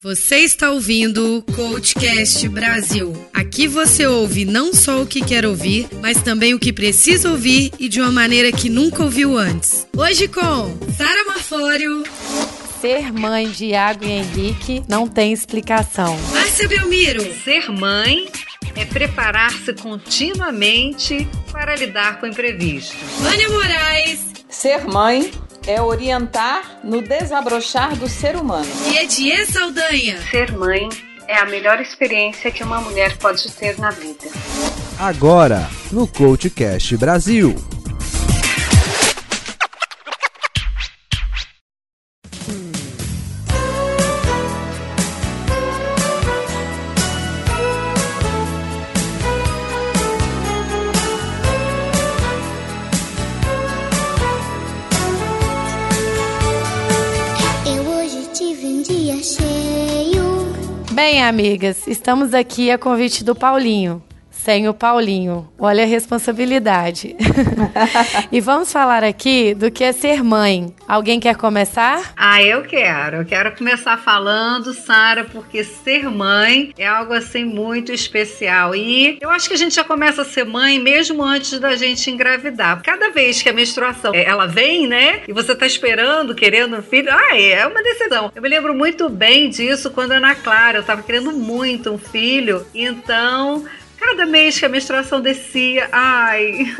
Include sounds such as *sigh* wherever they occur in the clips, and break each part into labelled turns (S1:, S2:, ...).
S1: Você está ouvindo o Coachcast Brasil. Aqui você ouve não só o que quer ouvir, mas também o que precisa ouvir e de uma maneira que nunca ouviu antes. Hoje com Sara Marfório.
S2: Ser mãe de Iago e Henrique não tem explicação.
S1: Márcia Belmiro.
S3: Ser mãe é preparar-se continuamente para lidar com imprevistos.
S1: Vânia Moraes.
S4: Ser mãe é orientar no desabrochar do ser humano.
S1: E Edier Saldanha.
S5: Ser mãe é a melhor experiência que uma mulher pode ter na vida.
S6: Agora, no Coachcast Brasil.
S2: Bem, amigas, estamos aqui a convite do Paulinho. Sem o Paulinho. Olha a responsabilidade. *laughs* e vamos falar aqui do que é ser mãe. Alguém quer começar?
S3: Ah, eu quero. Eu quero começar falando, Sara, porque ser mãe é algo assim muito especial. E eu acho que a gente já começa a ser mãe mesmo antes da gente engravidar. Cada vez que a menstruação ela vem, né? E você tá esperando, querendo um filho, ah, é uma decisão. Eu me lembro muito bem disso quando Ana Clara, eu tava querendo muito um filho. Então, Cada mês que a menstruação descia, ai, *laughs*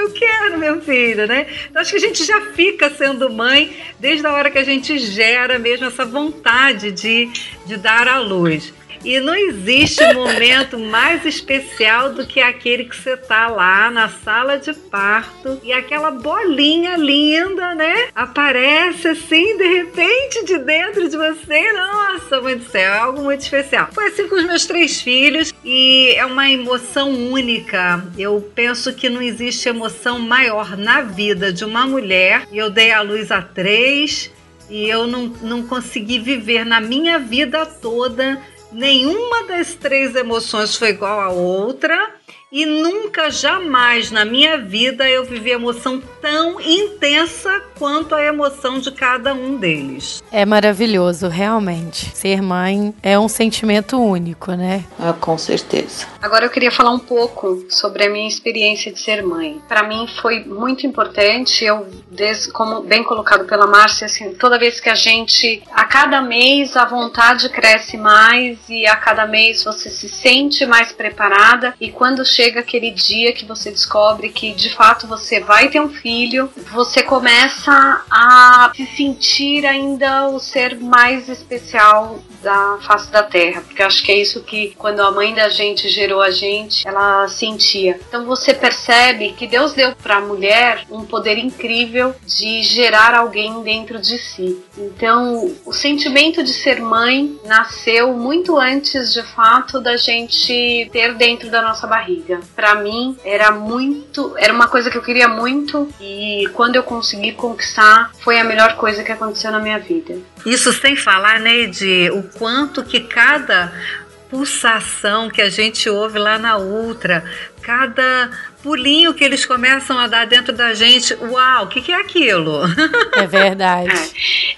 S3: eu quero meu filho, né? Então acho que a gente já fica sendo mãe desde a hora que a gente gera mesmo essa vontade de, de dar à luz. E não existe momento mais especial do que aquele que você tá lá na sala de parto e aquela bolinha linda, né? Aparece assim, de repente, de dentro de você. Nossa, mãe do céu, é algo muito especial. Foi assim com os meus três filhos e é uma emoção única. Eu penso que não existe emoção maior na vida de uma mulher. Eu dei à luz a três e eu não, não consegui viver na minha vida toda nenhuma das três emoções foi igual à outra e nunca, jamais na minha vida eu vivi emoção tão intensa quanto a emoção de cada um deles.
S2: É maravilhoso, realmente. Ser mãe é um sentimento único, né?
S4: Ah, com certeza.
S5: Agora eu queria falar um pouco sobre a minha experiência de ser mãe. Para mim foi muito importante, eu, desde, como bem colocado pela Márcia, assim, toda vez que a gente, a cada mês a vontade cresce mais e a cada mês você se sente mais preparada e quando chega chega aquele dia que você descobre que de fato você vai ter um filho, você começa a se sentir ainda o ser mais especial da face da terra, porque acho que é isso que quando a mãe da gente gerou a gente, ela sentia. Então você percebe que Deus deu para a mulher um poder incrível de gerar alguém dentro de si. Então, o sentimento de ser mãe nasceu muito antes de fato da gente ter dentro da nossa barriga. Para mim era muito, era uma coisa que eu queria muito e quando eu consegui conquistar, foi a melhor coisa que aconteceu na minha vida.
S3: Isso sem falar, né, de o quanto que cada pulsação que a gente ouve lá na ultra, cada pulinho que eles começam a dar dentro da gente, uau, o que, que, é aquilo?
S2: É verdade.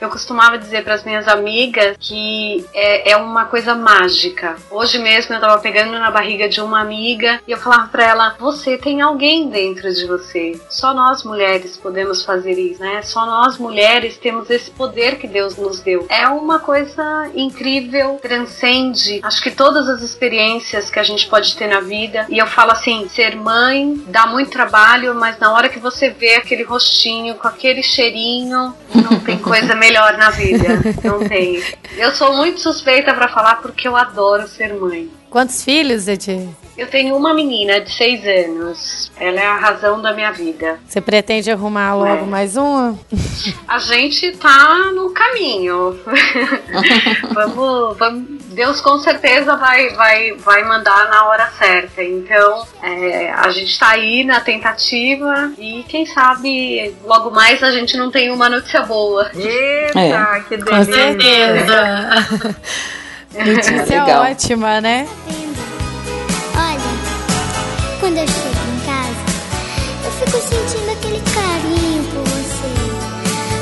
S5: Eu costumava dizer para as minhas amigas que é, é, uma coisa mágica. Hoje mesmo eu estava pegando na barriga de uma amiga e eu falava para ela: Você tem alguém dentro de você. Só nós mulheres podemos fazer isso, né? Só nós mulheres temos esse poder que Deus nos deu. É uma coisa incrível, transcende, acho que todas as experiências que a gente pode ter na vida. E eu falo assim: ser mãe dá muito trabalho, mas na hora que você vê aquele rostinho com aquele cheirinho, não tem coisa melhor na vida. *laughs* Não tem. Eu sou muito suspeita para falar porque eu adoro ser mãe.
S2: Quantos filhos, Edi?
S5: Eu tenho uma menina de seis anos. Ela é a razão da minha vida.
S2: Você pretende arrumar logo é. mais uma? *laughs*
S5: A gente tá no caminho. *laughs* vamos, vamos, Deus com certeza vai, vai, vai mandar na hora certa. Então, é, a gente tá aí na tentativa e quem sabe logo mais a gente não tem uma notícia boa.
S3: Eita, é. que delícia!
S2: Com certeza! *laughs* Letícia é ótima, né?
S7: Olha, quando eu chego em casa, eu fico sentindo aquele carinho por você.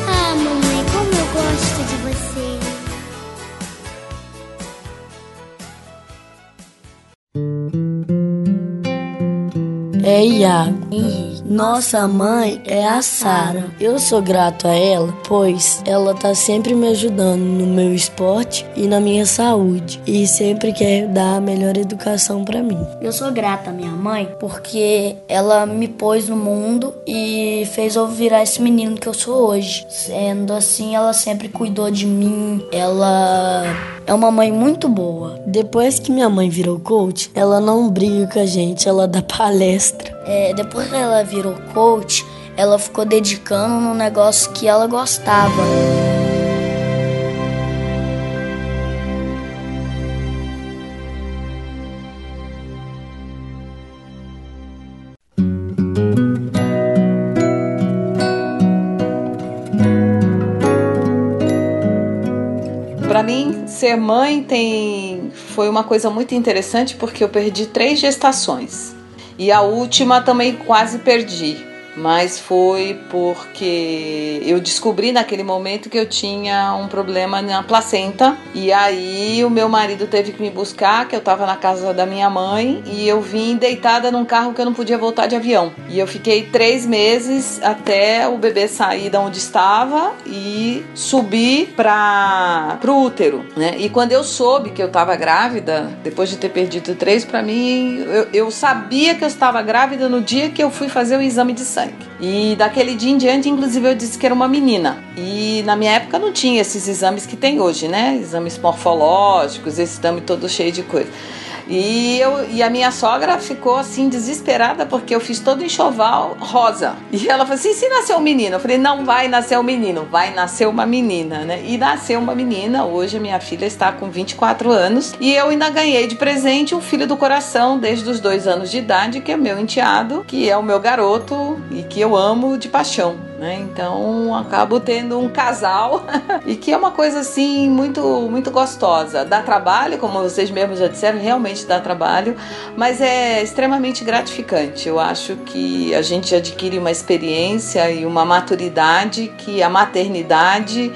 S7: Ah, mamãe, como eu gosto de você.
S8: É Iago Henrique. Nossa mãe é a Sara. Eu sou grato a ela, pois ela tá sempre me ajudando no meu esporte e na minha saúde e sempre quer dar a melhor educação para mim.
S9: Eu sou grata à minha mãe porque ela me pôs no mundo e fez eu virar esse menino que eu sou hoje. Sendo assim, ela sempre cuidou de mim. Ela é uma mãe muito boa.
S8: Depois que minha mãe virou coach, ela não briga com a gente, ela dá palestra.
S9: É, depois que ela virou coach, ela ficou dedicando no negócio que ela gostava.
S4: Para mim, ser mãe tem foi uma coisa muito interessante porque eu perdi três gestações e a última também quase perdi mas foi porque eu descobri naquele momento que eu tinha um problema na placenta. E aí o meu marido teve que me buscar, que eu estava na casa da minha mãe e eu vim deitada num carro que eu não podia voltar de avião. E eu fiquei três meses até o bebê sair da onde estava e subir para pro útero, né? E quando eu soube que eu estava grávida, depois de ter perdido três, para mim eu, eu sabia que eu estava grávida no dia que eu fui fazer o exame de sangue sangue. E daquele dia em diante, inclusive, eu disse que era uma menina. E na minha época não tinha esses exames que tem hoje, né? Exames morfológicos, esse exame todo cheio de coisa. E, eu, e a minha sogra ficou assim desesperada porque eu fiz todo enxoval rosa. E ela falou assim: se nasceu um menino? Eu falei: não vai nascer um menino, vai nascer uma menina, né? E nasceu uma menina. Hoje a minha filha está com 24 anos e eu ainda ganhei de presente um filho do coração desde os dois anos de idade, que é meu enteado, que é o meu garoto e que eu amo de paixão. Né? Então acabo tendo um casal *laughs* e que é uma coisa assim muito muito gostosa. Dá trabalho, como vocês mesmos já disseram, realmente dá trabalho, mas é extremamente gratificante. Eu acho que a gente adquire uma experiência e uma maturidade que a maternidade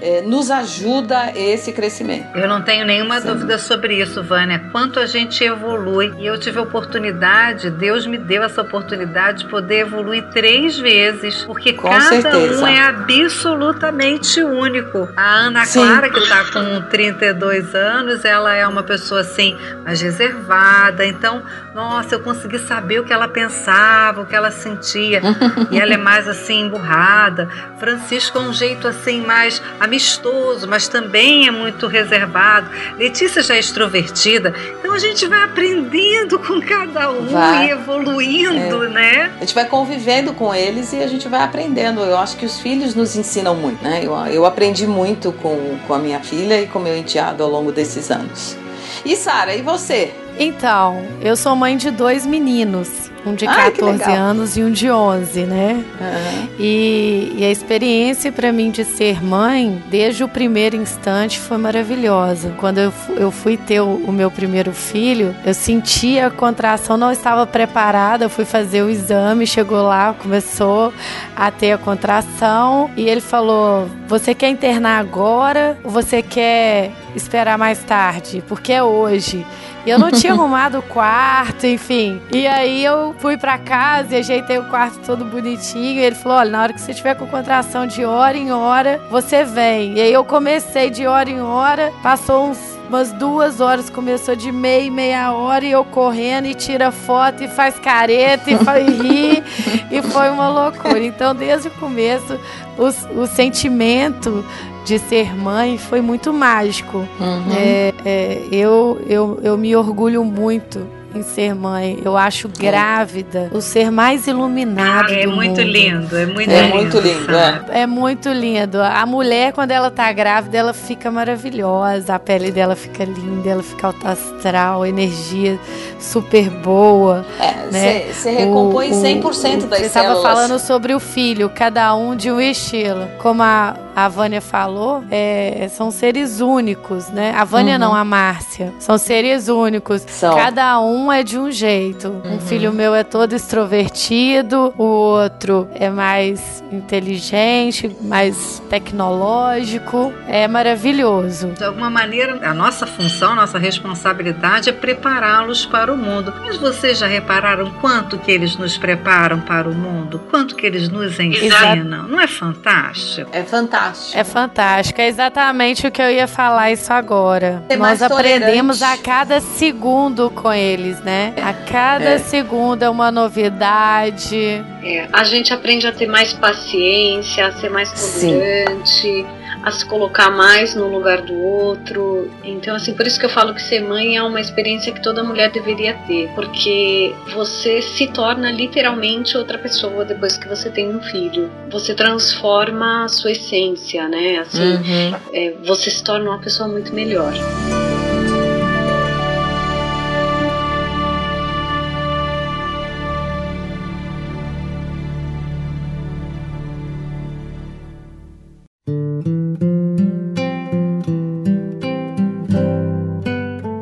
S4: é, nos ajuda esse crescimento.
S3: Eu não tenho nenhuma Sim. dúvida sobre isso, Vânia. Quanto a gente evolui. E eu tive a oportunidade, Deus me deu essa oportunidade de poder evoluir três vezes, porque Com cada certeza. um é absolutamente único. A Ana Sim. Clara, que está com 32 anos, ela é uma pessoa assim, mais reservada. Então, nossa, eu consegui saber o que ela pensava, o que ela sentia. *laughs* e ela é mais assim, emburrada. Francisco é um jeito assim, mais amistoso, mas também é muito reservado. Letícia já é extrovertida. Então a gente vai aprendendo com cada um vai. e evoluindo, é. né?
S4: A gente vai convivendo com eles e a gente vai aprendendo. Eu acho que os filhos nos ensinam muito, né? Eu, eu aprendi muito com, com a minha filha e com meu enteado ao longo desses anos. E Sara, e você?
S2: Então, eu sou mãe de dois meninos. Um de 14 Ai, anos e um de 11, né? Uhum. E, e, a experiência para mim de ser mãe, desde o primeiro instante, foi maravilhosa. Quando eu, eu fui ter o, o meu primeiro filho, eu senti a contração, não estava preparada, eu fui fazer o exame, chegou lá, começou a ter a contração e ele falou: Você quer internar agora ou você quer esperar mais tarde? Porque é hoje. E eu não tinha arrumado o quarto, enfim. E aí eu fui para casa e ajeitei o quarto todo bonitinho. E ele falou: olha, na hora que você tiver com contração de hora em hora, você vem. E aí eu comecei de hora em hora, passou uns umas duas horas, começou de meia, meia hora, e eu correndo e tira foto e faz careta e, faz, rir, e foi uma loucura. Então, desde o começo, o, o sentimento de ser mãe foi muito mágico. Uhum. É, é, eu, eu, eu me orgulho muito em ser mãe. Eu acho grávida o ser mais iluminado ah,
S3: é
S2: do
S3: muito
S2: mundo.
S3: lindo, é muito
S4: é
S3: lindo.
S4: Muito lindo é.
S2: é muito lindo. A mulher, quando ela tá grávida, ela fica maravilhosa. A pele dela fica linda, ela fica alta astral, energia super boa.
S4: É, você né? recompõe o, 100% o, das
S2: Você estava falando sobre o filho, cada um de um estilo. Como a, a Vânia falou, é, são seres únicos, né? A Vânia uhum. não, a Márcia. São seres únicos. São. Cada um é de um jeito. Uhum. Um filho meu é todo extrovertido, o outro é mais inteligente, mais tecnológico. É maravilhoso.
S3: De alguma maneira, a nossa função, a nossa responsabilidade é prepará-los para o mundo. Mas vocês já repararam quanto que eles nos preparam para o mundo? Quanto que eles nos ensinam? Não é fantástico?
S4: É fantástico.
S2: É fantástico. É exatamente o que eu ia falar isso agora. É Nós aprendemos a cada segundo com eles, né? A cada é. segundo é uma novidade.
S5: É, a gente aprende a ter mais paciência, a ser mais tolerante. Sim a se colocar mais no lugar do outro. Então, assim, por isso que eu falo que ser mãe é uma experiência que toda mulher deveria ter, porque você se torna literalmente outra pessoa depois que você tem um filho. Você transforma a sua essência, né? Assim, uhum. é, você se torna uma pessoa muito melhor.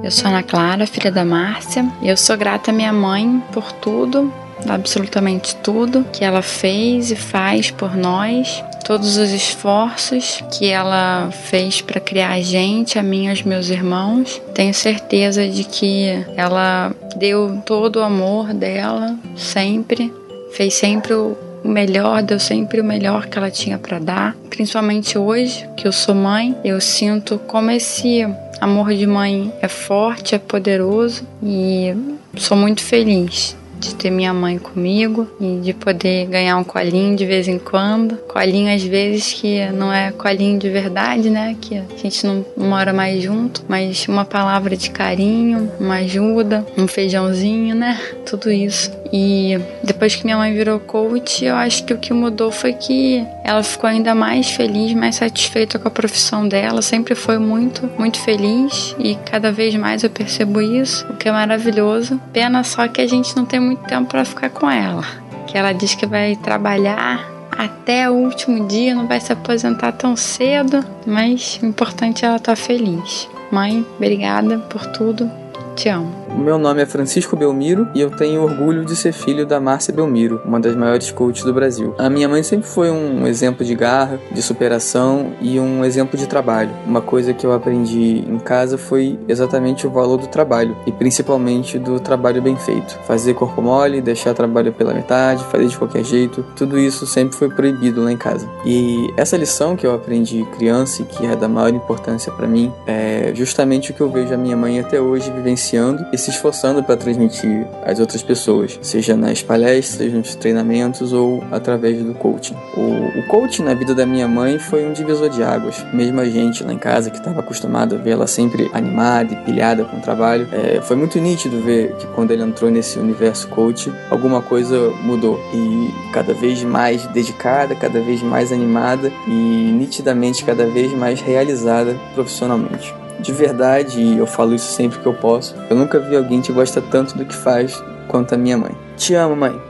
S10: Eu sou Ana Clara, filha da Márcia. Eu sou grata à minha mãe por tudo, absolutamente tudo que ela fez e faz por nós, todos os esforços que ela fez para criar a gente, a mim e aos meus irmãos. Tenho certeza de que ela deu todo o amor dela sempre, fez sempre o melhor, deu sempre o melhor que ela tinha para dar. Principalmente hoje, que eu sou mãe, eu sinto como esse Amor de mãe é forte, é poderoso e sou muito feliz de ter minha mãe comigo e de poder ganhar um colinho de vez em quando. Colinho às vezes que não é colinho de verdade, né? Que a gente não mora mais junto, mas uma palavra de carinho, uma ajuda, um feijãozinho, né? Tudo isso. E depois que minha mãe virou coach, eu acho que o que mudou foi que ela ficou ainda mais feliz, mais satisfeita com a profissão dela. Sempre foi muito, muito feliz e cada vez mais eu percebo isso, o que é maravilhoso. Pena só que a gente não tem muito tempo para ficar com ela. Que ela diz que vai trabalhar até o último dia, não vai se aposentar tão cedo, mas o importante é ela estar tá feliz. Mãe, obrigada por tudo. Te amo.
S11: Meu nome é Francisco Belmiro e eu tenho orgulho de ser filho da Márcia Belmiro, uma das maiores coaches do Brasil. A minha mãe sempre foi um exemplo de garra, de superação e um exemplo de trabalho. Uma coisa que eu aprendi em casa foi exatamente o valor do trabalho e principalmente do trabalho bem feito. Fazer corpo mole, deixar trabalho pela metade, fazer de qualquer jeito, tudo isso sempre foi proibido lá em casa. E essa lição que eu aprendi criança e que é da maior importância para mim é justamente o que eu vejo a minha mãe até hoje vivenciando e se esforçando para transmitir às outras pessoas, seja nas palestras, nos treinamentos ou através do coaching. O, o coaching na vida da minha mãe foi um divisor de águas. Mesmo a gente lá em casa, que estava acostumado a ver ela sempre animada e pilhada com o trabalho, é, foi muito nítido ver que quando ele entrou nesse universo coach, alguma coisa mudou e cada vez mais dedicada, cada vez mais animada e nitidamente cada vez mais realizada profissionalmente de verdade, e eu falo isso sempre que eu posso, eu nunca vi alguém que gosta tanto do que faz quanto a minha mãe. Te amo, mãe.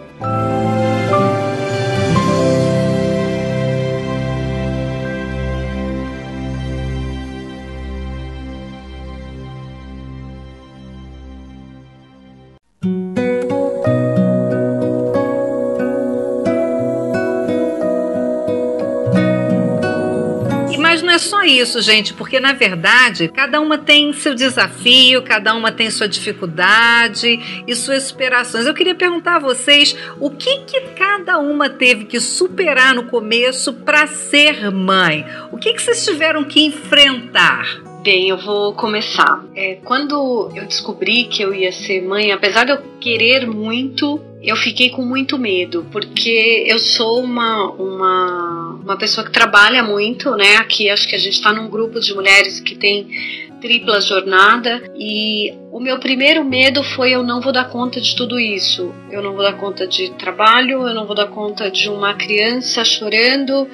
S3: Isso, gente, porque na verdade cada uma tem seu desafio, cada uma tem sua dificuldade e suas superações. Eu queria perguntar a vocês o que que cada uma teve que superar no começo para ser mãe. O que que vocês tiveram que enfrentar?
S5: Bem, eu vou começar. É, quando eu descobri que eu ia ser mãe, apesar de eu querer muito, eu fiquei com muito medo, porque eu sou uma, uma, uma pessoa que trabalha muito, né? Aqui acho que a gente está num grupo de mulheres que tem tripla jornada e o meu primeiro medo foi eu não vou dar conta de tudo isso. Eu não vou dar conta de trabalho, eu não vou dar conta de uma criança chorando,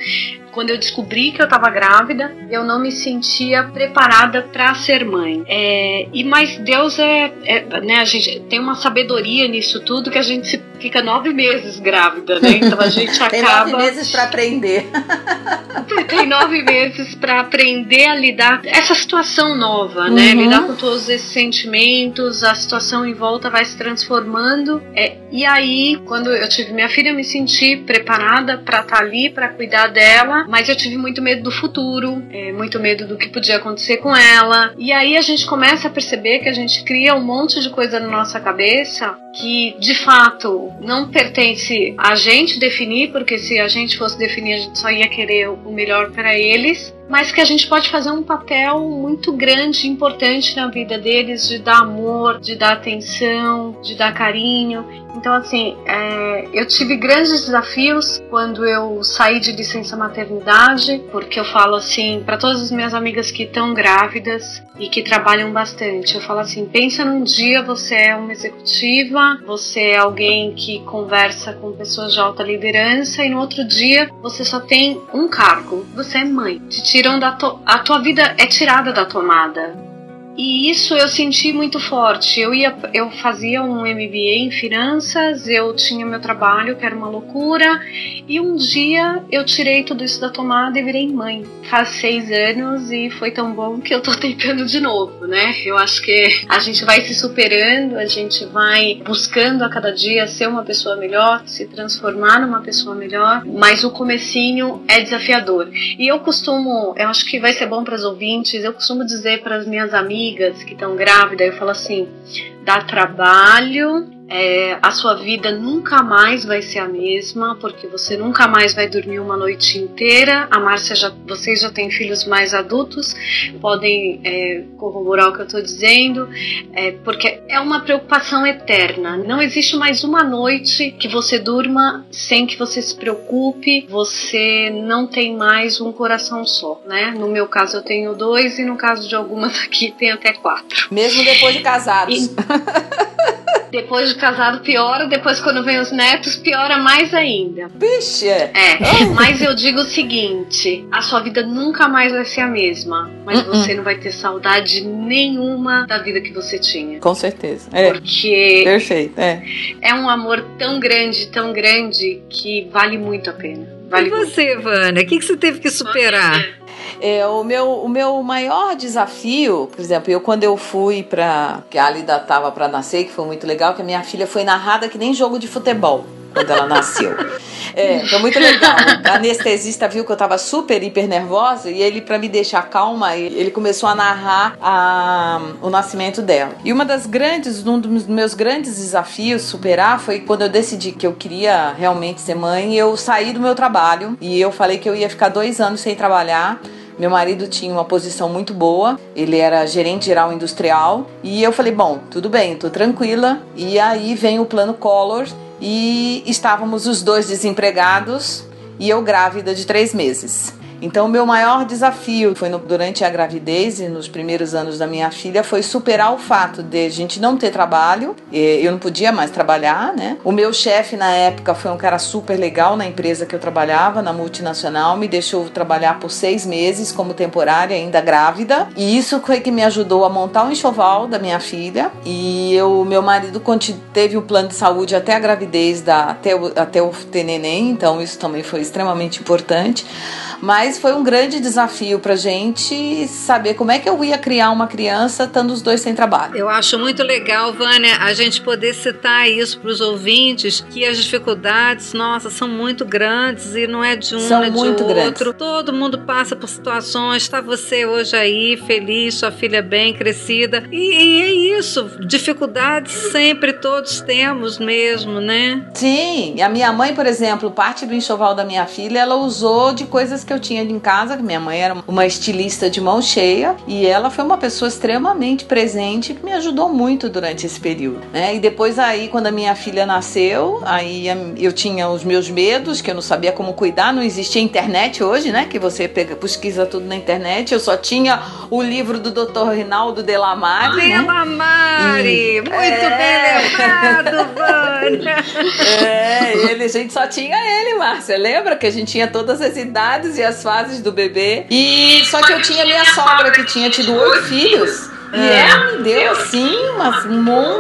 S5: quando eu descobri que eu estava grávida, eu não me sentia preparada para ser mãe. É, e mas Deus é, é, né? A gente tem uma sabedoria nisso tudo que a gente se fica nove meses grávida, né? Então a gente *laughs* acaba. *laughs*
S4: Tem nove meses para aprender.
S5: Tem nove meses para aprender a lidar essa situação nova, né?
S4: Uhum.
S5: Lidar com todos esses sentimentos, a situação em volta vai se transformando. É, e aí, quando eu tive minha filha, eu me senti preparada para estar tá ali, para cuidar dela, mas eu tive muito medo do futuro, é, muito medo do que podia acontecer com ela. E aí a gente começa a perceber que a gente cria um monte de coisa na nossa cabeça que de fato não pertence a gente definir, porque se a gente fosse definir, a gente só ia querer o melhor para eles mas que a gente pode fazer um papel muito grande, importante na vida deles, de dar amor, de dar atenção, de dar carinho. Então, assim, é, eu tive grandes desafios quando eu saí de licença maternidade, porque eu falo assim para todas as minhas amigas que estão grávidas e que trabalham bastante, eu falo assim: pensa num dia você é uma executiva, você é alguém que conversa com pessoas de alta liderança, e no outro dia você só tem um cargo, você é mãe. Tiram da to a tua vida é tirada da tomada. E isso eu senti muito forte. Eu ia, eu fazia um MBA em finanças, eu tinha meu trabalho que era uma loucura, e um dia eu tirei tudo isso da tomada e virei mãe. Faz seis anos e foi tão bom que eu tô *laughs* tentando de novo, né? Eu acho que a gente vai se superando, a gente vai buscando a cada dia ser uma pessoa melhor, se transformar numa pessoa melhor, mas o comecinho é desafiador. E eu costumo, eu acho que vai ser bom para os ouvintes, eu costumo dizer para as minhas amigas amigas que estão grávidas, eu falo assim: dá trabalho, é, a sua vida nunca mais vai ser a mesma, porque você nunca mais vai dormir uma noite inteira. A Márcia, já, vocês já têm filhos mais adultos, podem é, corroborar o que eu estou dizendo, é, porque é uma preocupação eterna. Não existe mais uma noite que você durma sem que você se preocupe, você não tem mais um coração só, né? No meu caso eu tenho dois e no caso de algumas *laughs* aqui tem até quatro.
S4: Mesmo depois de casados. E...
S5: Depois de casado piora, depois quando vem os netos piora mais ainda.
S4: Bicha!
S5: É, *laughs* mas eu digo o seguinte, a sua vida nunca mais vai ser a mesma, mas uh -uh. você não vai ter saudade nenhuma da vida que você tinha.
S4: Com certeza. É.
S5: Porque
S4: Perfeito, é.
S5: É um amor tão grande, tão grande que vale muito a pena. Vale
S3: e você,
S5: muito.
S3: Vânia, o que, que você teve que superar?
S4: É, o, meu, o meu maior desafio, por exemplo, eu quando eu fui para que a Alida tava para nascer, que foi muito legal, que a minha filha foi narrada que nem jogo de futebol quando ela nasceu. *laughs* É, foi muito legal. O anestesista viu que eu tava super, hiper nervosa e ele, para me deixar calma, ele começou a narrar a, o nascimento dela. E uma das grandes, um dos meus grandes desafios superar foi quando eu decidi que eu queria realmente ser mãe, eu saí do meu trabalho e eu falei que eu ia ficar dois anos sem trabalhar. Meu marido tinha uma posição muito boa, ele era gerente geral industrial, e eu falei: bom, tudo bem, tô tranquila. E aí vem o plano Collor e estávamos os dois desempregados e eu grávida de três meses. Então, o meu maior desafio foi no, durante a gravidez e nos primeiros anos da minha filha foi superar o fato de a gente não ter trabalho, eu não podia mais trabalhar, né? O meu chefe na época foi um cara super legal na empresa que eu trabalhava, na multinacional, me deixou trabalhar por seis meses como temporária, ainda grávida, e isso foi que me ajudou a montar o um enxoval da minha filha. E o meu marido teve o plano de saúde até a gravidez, da, até, o, até o ter neném, então isso também foi extremamente importante. Mas foi um grande desafio pra gente saber como é que eu ia criar uma criança estando os dois sem trabalho.
S3: Eu acho muito legal, Vânia, a gente poder citar isso para os ouvintes, que as dificuldades, nossa, são muito grandes e não é de um,
S4: são
S3: é de
S4: muito
S3: outro.
S4: Grandes.
S3: Todo mundo passa por situações, está você hoje aí, feliz, sua filha bem crescida. E, e é isso, dificuldades sempre todos temos mesmo, né?
S4: Sim, a minha mãe, por exemplo, parte do enxoval da minha filha, ela usou de coisas que eu tinha em casa, que minha mãe era uma estilista de mão cheia e ela foi uma pessoa extremamente presente que me ajudou muito durante esse período, né? E depois aí, quando a minha filha nasceu, aí eu tinha os meus medos, que eu não sabia como cuidar, não existia internet hoje, né? Que você pega, pesquisa tudo na internet. Eu só tinha o livro do Dr. Rinaldo Delamare, né?
S3: Delamare, muito é... bem lembrado, Vânia. *laughs*
S4: É, ele, a gente só tinha ele, Márcia. Lembra que a gente tinha todas as idades e as fases do bebê. E só que eu tinha minha sogra que tinha tido oito filhos. E ela me deu, assim, uma,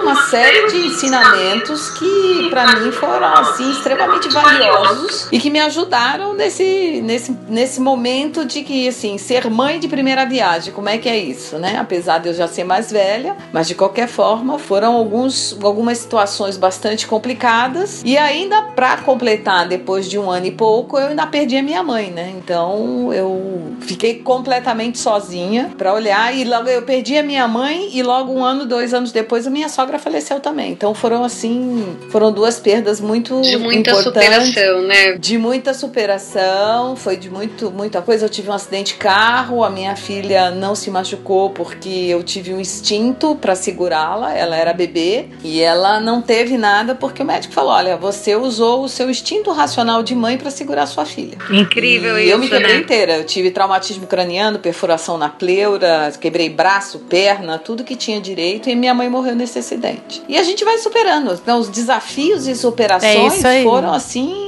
S4: uma série de ensinamentos que, para mim, foram, assim, extremamente valiosos e que me ajudaram nesse, nesse, nesse momento de que, assim, ser mãe de primeira viagem, como é que é isso, né? Apesar de eu já ser mais velha, mas de qualquer forma, foram alguns, algumas situações bastante complicadas e ainda para completar, depois de um ano e pouco, eu ainda perdi a minha mãe, né? Então eu fiquei completamente sozinha para olhar e logo eu perdi a minha mãe e logo um ano, dois anos depois a minha sogra faleceu também. Então foram assim, foram duas perdas muito
S5: de muita
S4: importantes,
S5: superação, né?
S4: De muita superação, foi de muito muita coisa. Eu tive um acidente de carro, a minha filha não se machucou porque eu tive um instinto para segurá-la, ela era bebê e ela não teve nada porque o médico falou: "Olha, você usou o seu instinto racional de mãe para segurar sua filha".
S3: Incrível
S4: e
S3: isso,
S4: eu me quebrei
S3: né?
S4: inteira. Eu tive traumatismo craniano, perfuração na pleura, quebrei braço, perna, tudo que tinha direito e minha mãe morreu nesse acidente. E a gente vai superando. Então, os desafios e superações
S2: aí.
S4: foram assim.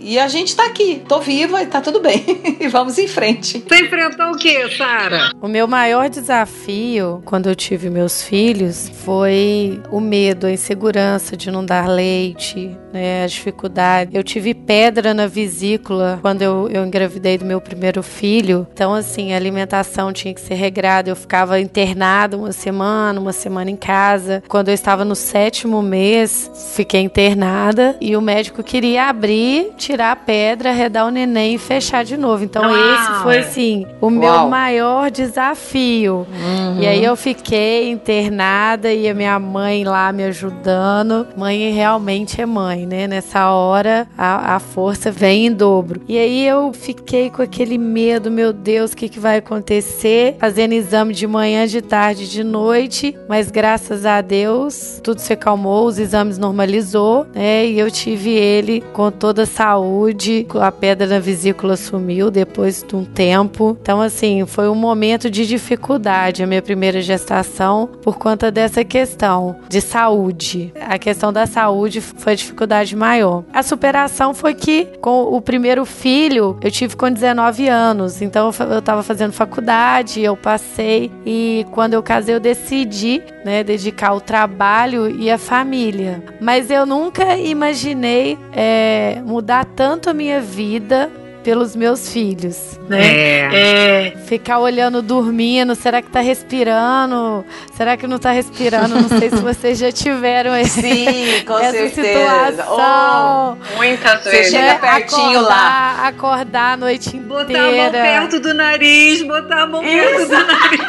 S4: E a gente tá aqui. Tô viva e tá tudo bem. *laughs* e vamos em frente.
S3: Você enfrentou o que, Sara?
S2: O meu maior desafio quando eu tive meus filhos foi o medo, a insegurança de não dar leite, né, a dificuldade. Eu tive pedra na vesícula quando eu, eu engravidei do meu primeiro filho. Então, assim, a alimentação tinha que ser regrada. Eu ficava internada uma semana, uma semana em casa. Quando eu estava no sétimo mês, fiquei internada e o médico queria abrir, tirar a pedra, arredar o neném e fechar de novo. Então,
S3: Uau.
S2: esse foi, assim, o meu
S4: Uau.
S2: maior desafio. E aí eu fiquei internada e a minha mãe lá me ajudando. Mãe realmente é mãe, né? Nessa hora a, a força vem em dobro. E aí eu fiquei com aquele medo, meu Deus, o que, que vai acontecer? Fazendo exame de manhã, de tarde, de noite, mas graças a Deus tudo se acalmou, os exames normalizou, né? E eu tive ele com toda a saúde, a pedra na vesícula sumiu depois de um tempo. Então, assim, foi um momento de dificuldade a minha primeira gestação por conta dessa questão de saúde. A questão da saúde foi a dificuldade maior. A superação foi que com o primeiro filho eu tive com 19 anos, então eu estava fazendo faculdade, eu passei e quando eu casei eu decidi, né, dedicar o trabalho e a família. Mas eu nunca imaginei é, mudar tanto a minha vida pelos meus filhos, né?
S3: É.
S2: É, ficar olhando, dormindo, será que tá respirando? Será que não tá respirando? Não sei se *laughs* vocês já tiveram esse,
S4: Sim, com *laughs*
S2: essa
S4: certeza.
S2: situação.
S5: Muitas
S4: Você
S5: vezes.
S4: chega pertinho lá.
S2: acordar, Acordar a noite
S3: Botar
S2: inteira.
S3: a mão perto do nariz, botar a mão perto do nariz.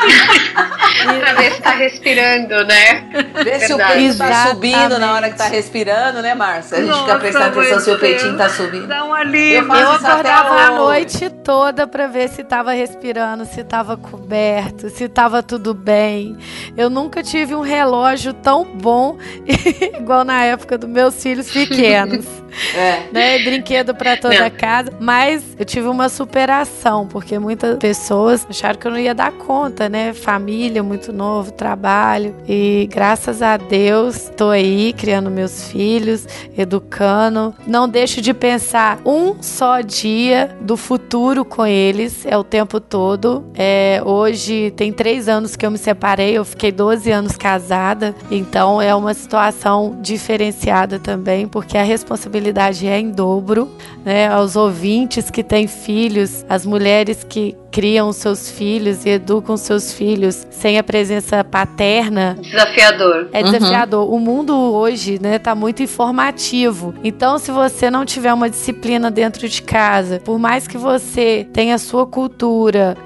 S3: *laughs*
S5: pra ver se tá respirando, né?
S4: Vê se o peito tá subindo na hora que tá respirando, né, Márcia? A gente fica
S3: Nossa,
S4: prestando atenção se o peitinho tá subindo.
S3: Dá um alívio.
S4: Eu faço
S2: Eu
S4: isso
S2: acordava a noite toda pra ver se tava respirando, se tava coberto, se tava tudo bem. Eu nunca tive um relógio tão bom *laughs* igual na época dos meus filhos pequenos. *laughs*
S4: É.
S2: né? Brinquedo pra toda
S5: Não.
S2: casa. Mas eu tive uma superação, porque muitas pessoas acharam que eu não ia dar conta, né? Família, muito novo, trabalho. E graças a Deus, tô aí criando meus filhos, educando. Não deixo de pensar um só dia do futuro com eles, é o tempo todo. É, hoje tem três anos que eu me separei, eu fiquei 12 anos casada, então é uma situação diferenciada também, porque a responsabilidade é em dobro, né? Aos ouvintes que têm filhos, as mulheres que criam seus filhos e educam seus filhos sem a presença paterna,
S5: Desafiador.
S2: é
S4: Uhum.
S2: desafiador. O mundo hoje, né, tá muito informativo. Então, se você não tiver uma disciplina dentro de casa, por mais que você tenha a sua cultura,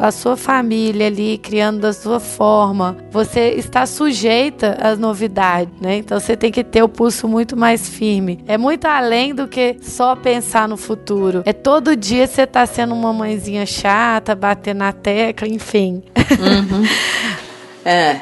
S2: a sua família ali criando da sua forma, você está sujeita às novidades, né? Então, você tem que ter o pulso muito mais firme. É muito além do que só pensar no futuro. É todo dia você tá sendo uma mãezinha chata, batendo na tecla, enfim. *laughs*
S4: É.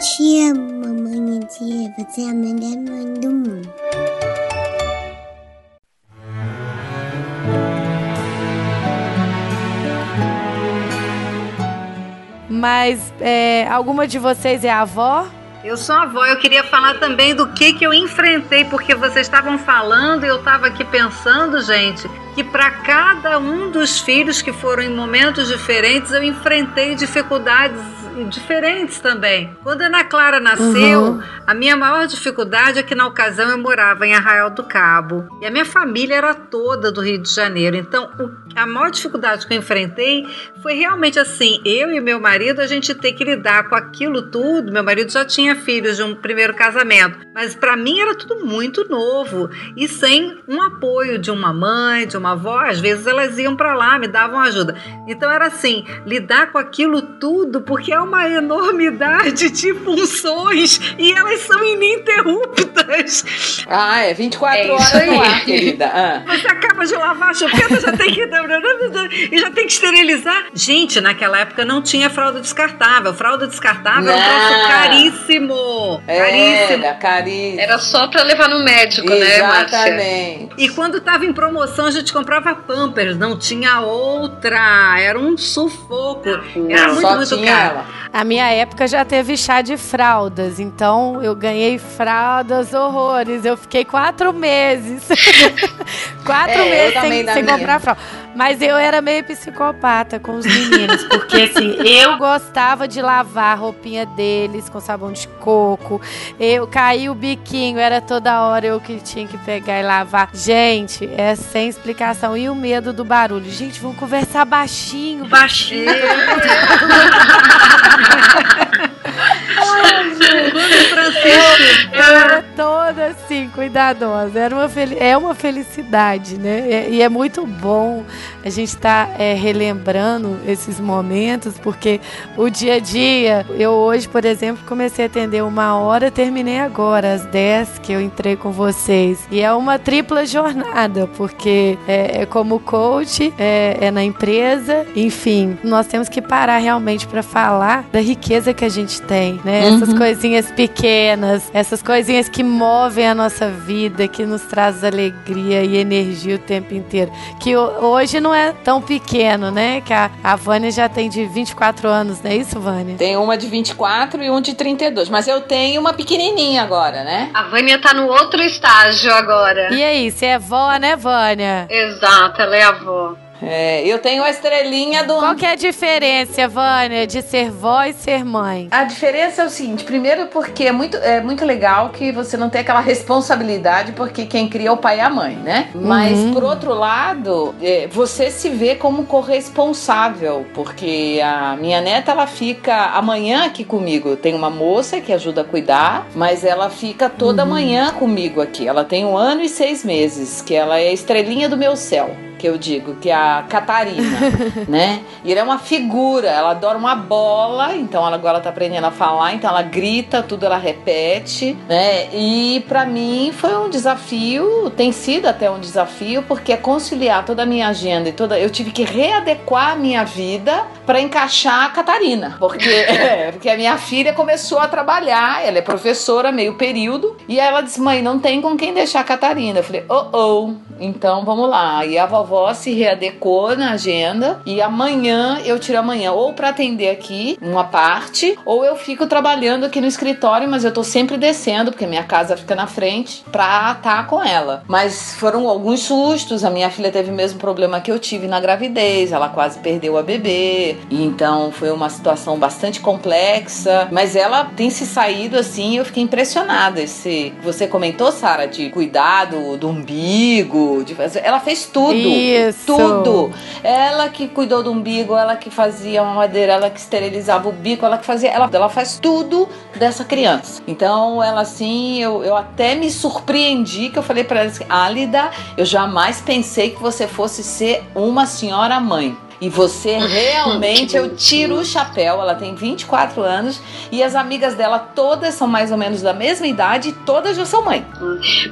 S7: Te amo, mamãe Tia. Você é a melhor mãe do mundo.
S2: Mas é, alguma de vocês é avó?
S3: Eu sou avó, eu queria falar também do que, que eu enfrentei, porque vocês estavam falando e eu estava aqui pensando, gente, que para cada um dos filhos que foram em momentos diferentes, eu enfrentei dificuldades diferentes também. Quando a Ana Clara nasceu, uhum. a minha maior dificuldade é que na ocasião eu morava em Arraial do Cabo e a minha família era toda do Rio de Janeiro. Então, a maior dificuldade que eu enfrentei foi realmente assim, eu e meu marido, a gente ter que lidar com aquilo tudo. Meu marido já tinha filhos de um primeiro casamento, mas para mim era tudo muito novo e sem um apoio de uma mãe, de uma avó, às vezes elas iam para lá, me davam ajuda. Então era assim, lidar com aquilo tudo, porque é uma enormidade de funções e elas são ininterruptas.
S4: Ah, é 24 é horas no ar, querida. Ah.
S3: Você acaba de lavar a chupeta, já tem que *laughs* e já tem que esterilizar. Gente, naquela época não tinha fralda descartável. Fralda descartável é um troço caríssimo.
S4: Caríssimo. Era, caríssimo.
S5: Era só pra levar no médico,
S4: Exatamente.
S5: né,
S4: Márcia? Exatamente.
S3: E quando tava em promoção, a gente comprava Pampers. Não tinha outra. Era um sufoco. Era muito, só muito caro. Ela.
S2: A minha época já teve chá de fraldas, então eu ganhei fraldas horrores. Eu fiquei quatro meses. *laughs* quatro é, meses sem, sem comprar fralda. Mas eu era meio psicopata com os meninos, porque assim, *laughs* eu gostava de lavar a roupinha deles com sabão de coco. Eu caí o biquinho, era toda hora eu que tinha que pegar e lavar. Gente, é sem explicação. E o medo do barulho. Gente, vamos conversar baixinho, baixinho. *laughs* Eu era toda assim, cuidadosa. Era uma é uma felicidade, né? E é muito bom a gente estar tá, é, relembrando esses momentos, porque o dia a dia, eu hoje, por exemplo, comecei a atender uma hora, terminei agora, às 10 que eu entrei com vocês. E é uma tripla jornada, porque é, é como coach, é, é na empresa, enfim, nós temos que parar realmente para falar da riqueza que a gente tem, né? Uhum. Essas coisinhas pequenas, essas coisinhas que movem a nossa vida, que nos traz alegria e energia o tempo inteiro. Que hoje não é tão pequeno, né? Que a, a Vânia já tem de 24 anos, não é isso, Vânia?
S4: Tem uma de 24 e um de 32. Mas eu tenho uma pequenininha agora, né?
S5: A Vânia tá no outro estágio agora.
S2: E aí, você é vó, né, Vânia?
S5: Exato, ela é avó.
S4: É, eu tenho a estrelinha do.
S2: Qual que é a diferença, Vânia, de ser vó e ser mãe?
S4: A diferença é o seguinte: primeiro, porque é muito, é muito legal que você não tem aquela responsabilidade, porque quem cria é o pai e a mãe, né? Mas, uhum. por outro lado, é, você se vê como corresponsável, porque a minha neta, ela fica amanhã aqui comigo. Tem uma moça que ajuda a cuidar, mas ela fica toda uhum. manhã comigo aqui. Ela tem um ano e seis meses, que ela é a estrelinha do meu céu que eu digo, que é a Catarina, *laughs* né? E ela é uma figura, ela adora uma bola, então ela agora tá aprendendo a falar, então ela grita, tudo ela repete, né? E para mim foi um desafio, tem sido até um desafio, porque é conciliar toda a minha agenda e toda. Eu tive que readequar a minha vida para encaixar a Catarina, porque, *laughs* *laughs* é, porque a minha filha começou a trabalhar, ela é professora meio período, e ela disse: mãe, não tem com quem deixar a Catarina. Eu falei: oh, oh, então vamos lá. E a vovó se readequou na agenda e amanhã eu tiro amanhã ou para atender aqui uma parte ou eu fico trabalhando aqui no escritório, mas eu tô sempre descendo porque minha casa fica na frente pra estar tá com ela. Mas foram alguns sustos, a minha filha teve o mesmo problema que eu tive na gravidez, ela quase perdeu a bebê, então foi uma situação bastante complexa, mas ela tem se saído assim, eu fiquei impressionada. Esse você comentou, Sara, de cuidado do umbigo, de fazer, ela fez tudo.
S2: Isso.
S4: Tudo. Ela que cuidou do umbigo, ela que fazia uma madeira, ela que esterilizava o bico, ela que fazia. Ela, ela faz tudo dessa criança. Então, ela assim, eu, eu até me surpreendi que eu falei para ela assim: Álida, eu jamais pensei que você fosse ser uma senhora mãe. E você *laughs* realmente, eu tiro o chapéu. Ela tem 24 anos e as amigas dela todas são mais ou menos da mesma idade e todas já são mãe.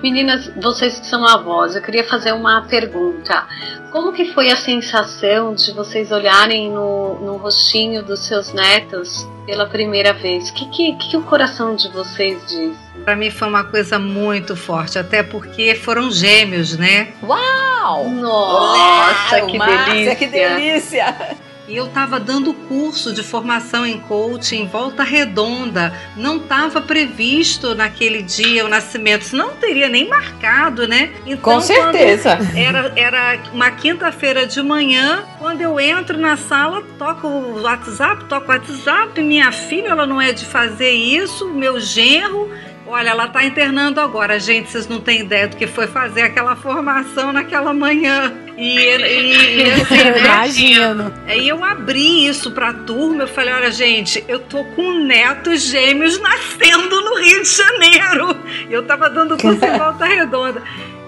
S5: Meninas, vocês que são avós, eu queria fazer uma pergunta. Como que foi a sensação de vocês olharem no, no rostinho dos seus netos pela primeira vez? O que, que, que o coração de vocês diz?
S3: Para mim foi uma coisa muito forte, até porque foram gêmeos, né?
S4: Uau!
S5: Nossa, que
S4: Márcia,
S5: delícia!
S4: que delícia!
S3: e eu estava dando curso de formação em coaching em Volta Redonda. Não estava previsto naquele dia o nascimento, senão não teria nem marcado, né?
S4: Então, Com certeza.
S3: Era, era uma quinta-feira de manhã, quando eu entro na sala, toco o WhatsApp, toco o WhatsApp, minha filha, ela não é de fazer isso, meu genro Olha, ela está internando agora. Gente, vocês não têm ideia do que foi fazer aquela formação naquela manhã. E, e, *laughs* e assim, né?
S2: Imagino.
S3: Aí eu abri isso para a turma. Eu falei: olha, gente, eu tô com netos gêmeos nascendo no Rio de Janeiro. Eu tava dando curso em *laughs* volta redonda.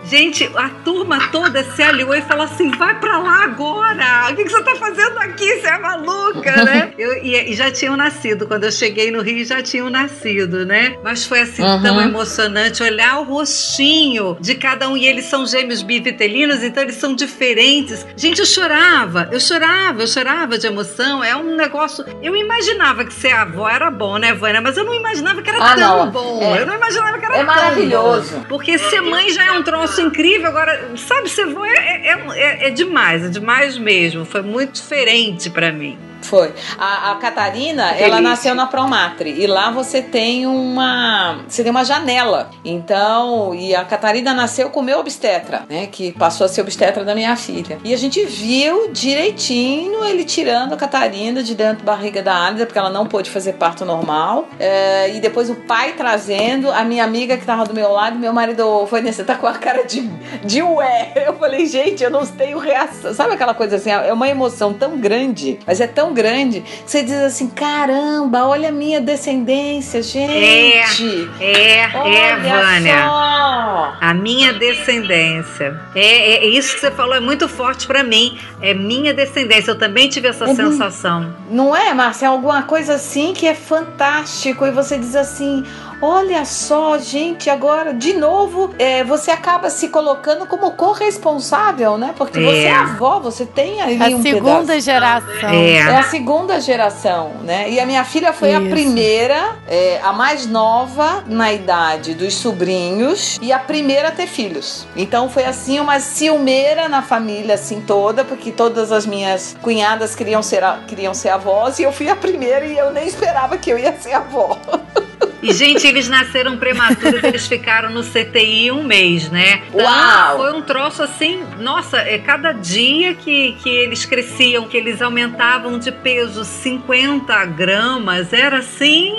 S3: Gente, a turma toda se aliou e falou assim: vai pra lá agora! O que, que você tá fazendo aqui? Você é maluca, né? *laughs* Eu, e, e, já tinham nascido. Quando eu cheguei no Rio, já tinham nascido, né? Mas foi assim uhum. tão emocionante olhar o rostinho de cada um. E eles são gêmeos bivitelinos, então eles são diferentes. Gente, eu chorava, eu chorava, eu chorava de emoção. É um negócio. Eu imaginava que ser avó era bom, né, Vânia? Mas eu não imaginava que era ah, tão não. bom. É. Eu não imaginava que era
S4: é
S3: tão
S4: maravilhoso.
S3: Bom. Porque ser mãe já é um troço incrível. Agora, sabe, você é, é, é, é demais, é demais mesmo. Foi muito diferente para mim.
S4: Foi. A, a Catarina, ela nasceu na Promatre e lá você tem uma, você tem uma janela. Então, e a Catarina nasceu com o meu obstetra, né, que passou a ser obstetra da minha filha. E a gente viu direitinho ele tirando a Catarina de dentro da barriga da Álida, porque ela não pôde fazer parto normal. É, e depois o pai trazendo, a minha amiga que tava do meu lado, meu marido foi nesse, tá com a cara de, de ué. Eu falei, gente, eu não tenho reação. Sabe aquela coisa assim, é uma emoção tão grande, mas é tão grande, você diz assim: caramba, olha a minha descendência, gente.
S3: É, é, olha é, Vânia. Só. A minha descendência. É, é, é, isso que você falou é muito forte para mim. É minha descendência. Eu também tive essa é, sensação.
S4: Não é, Márcia? É alguma coisa assim que é fantástico. E você diz assim: Olha só, gente, agora de novo é, você acaba se colocando como corresponsável, né? Porque é. você é avó, você tem ali
S2: a
S4: um
S2: segunda
S4: pedaço.
S2: geração.
S4: É. é. a segunda geração, né? E a minha filha foi Isso. a primeira, é, a mais nova na idade dos sobrinhos e a primeira a ter filhos. Então foi assim uma ciumeira na família assim toda, porque todas as minhas cunhadas queriam ser queriam ser avós e eu fui a primeira e eu nem esperava que eu ia ser avó. *laughs*
S3: E, gente, eles nasceram prematuros, eles ficaram no CTI um mês, né?
S4: Então, Uau!
S3: Foi um troço assim, nossa, é cada dia que, que eles cresciam, que eles aumentavam de peso 50 gramas, era assim.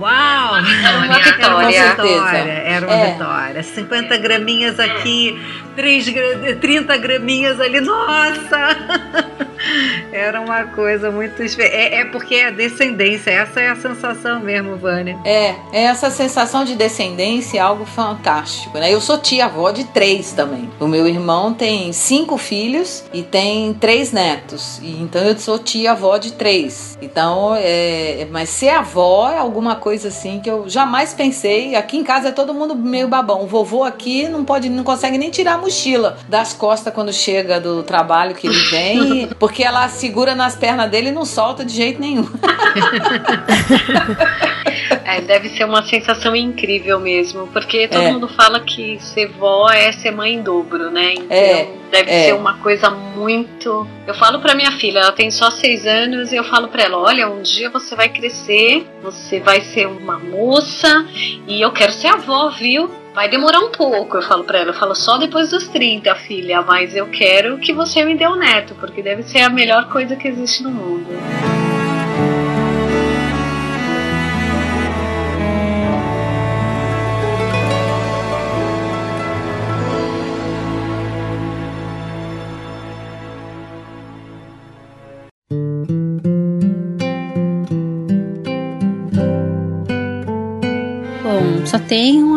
S3: Uau!
S5: Era uma vitória. Era uma
S3: vitória. Era uma é. vitória. 50 graminhas aqui, 3, 30 graminhas ali, nossa! Era uma coisa muito. É, é porque é descendência, essa é a sensação mesmo, Vânia.
S4: É, é essa sensação de descendência é algo fantástico, né? Eu sou tia-avó de três também. O meu irmão tem cinco filhos e tem três netos. E, então eu sou tia-avó de três. Então, é, mas ser avó é alguma coisa assim que eu jamais pensei. Aqui em casa é todo mundo meio babão. O vovô aqui não pode, não consegue nem tirar a mochila das costas quando chega do trabalho que ele vem, *laughs* porque ela segura nas pernas dele e não solta de jeito nenhum. *laughs*
S5: É, deve ser uma sensação incrível mesmo, porque todo é. mundo fala que ser vó é ser mãe em dobro, né? Então é. deve é. ser uma coisa muito. Eu falo para minha filha, ela tem só seis anos, e eu falo para ela: olha, um dia você vai crescer, você vai ser uma moça, e eu quero ser avó, viu? Vai demorar um pouco, eu falo pra ela. Eu falo só depois dos 30, filha, mas eu quero que você me dê um neto, porque deve ser a melhor coisa que existe no mundo.
S10: só tenho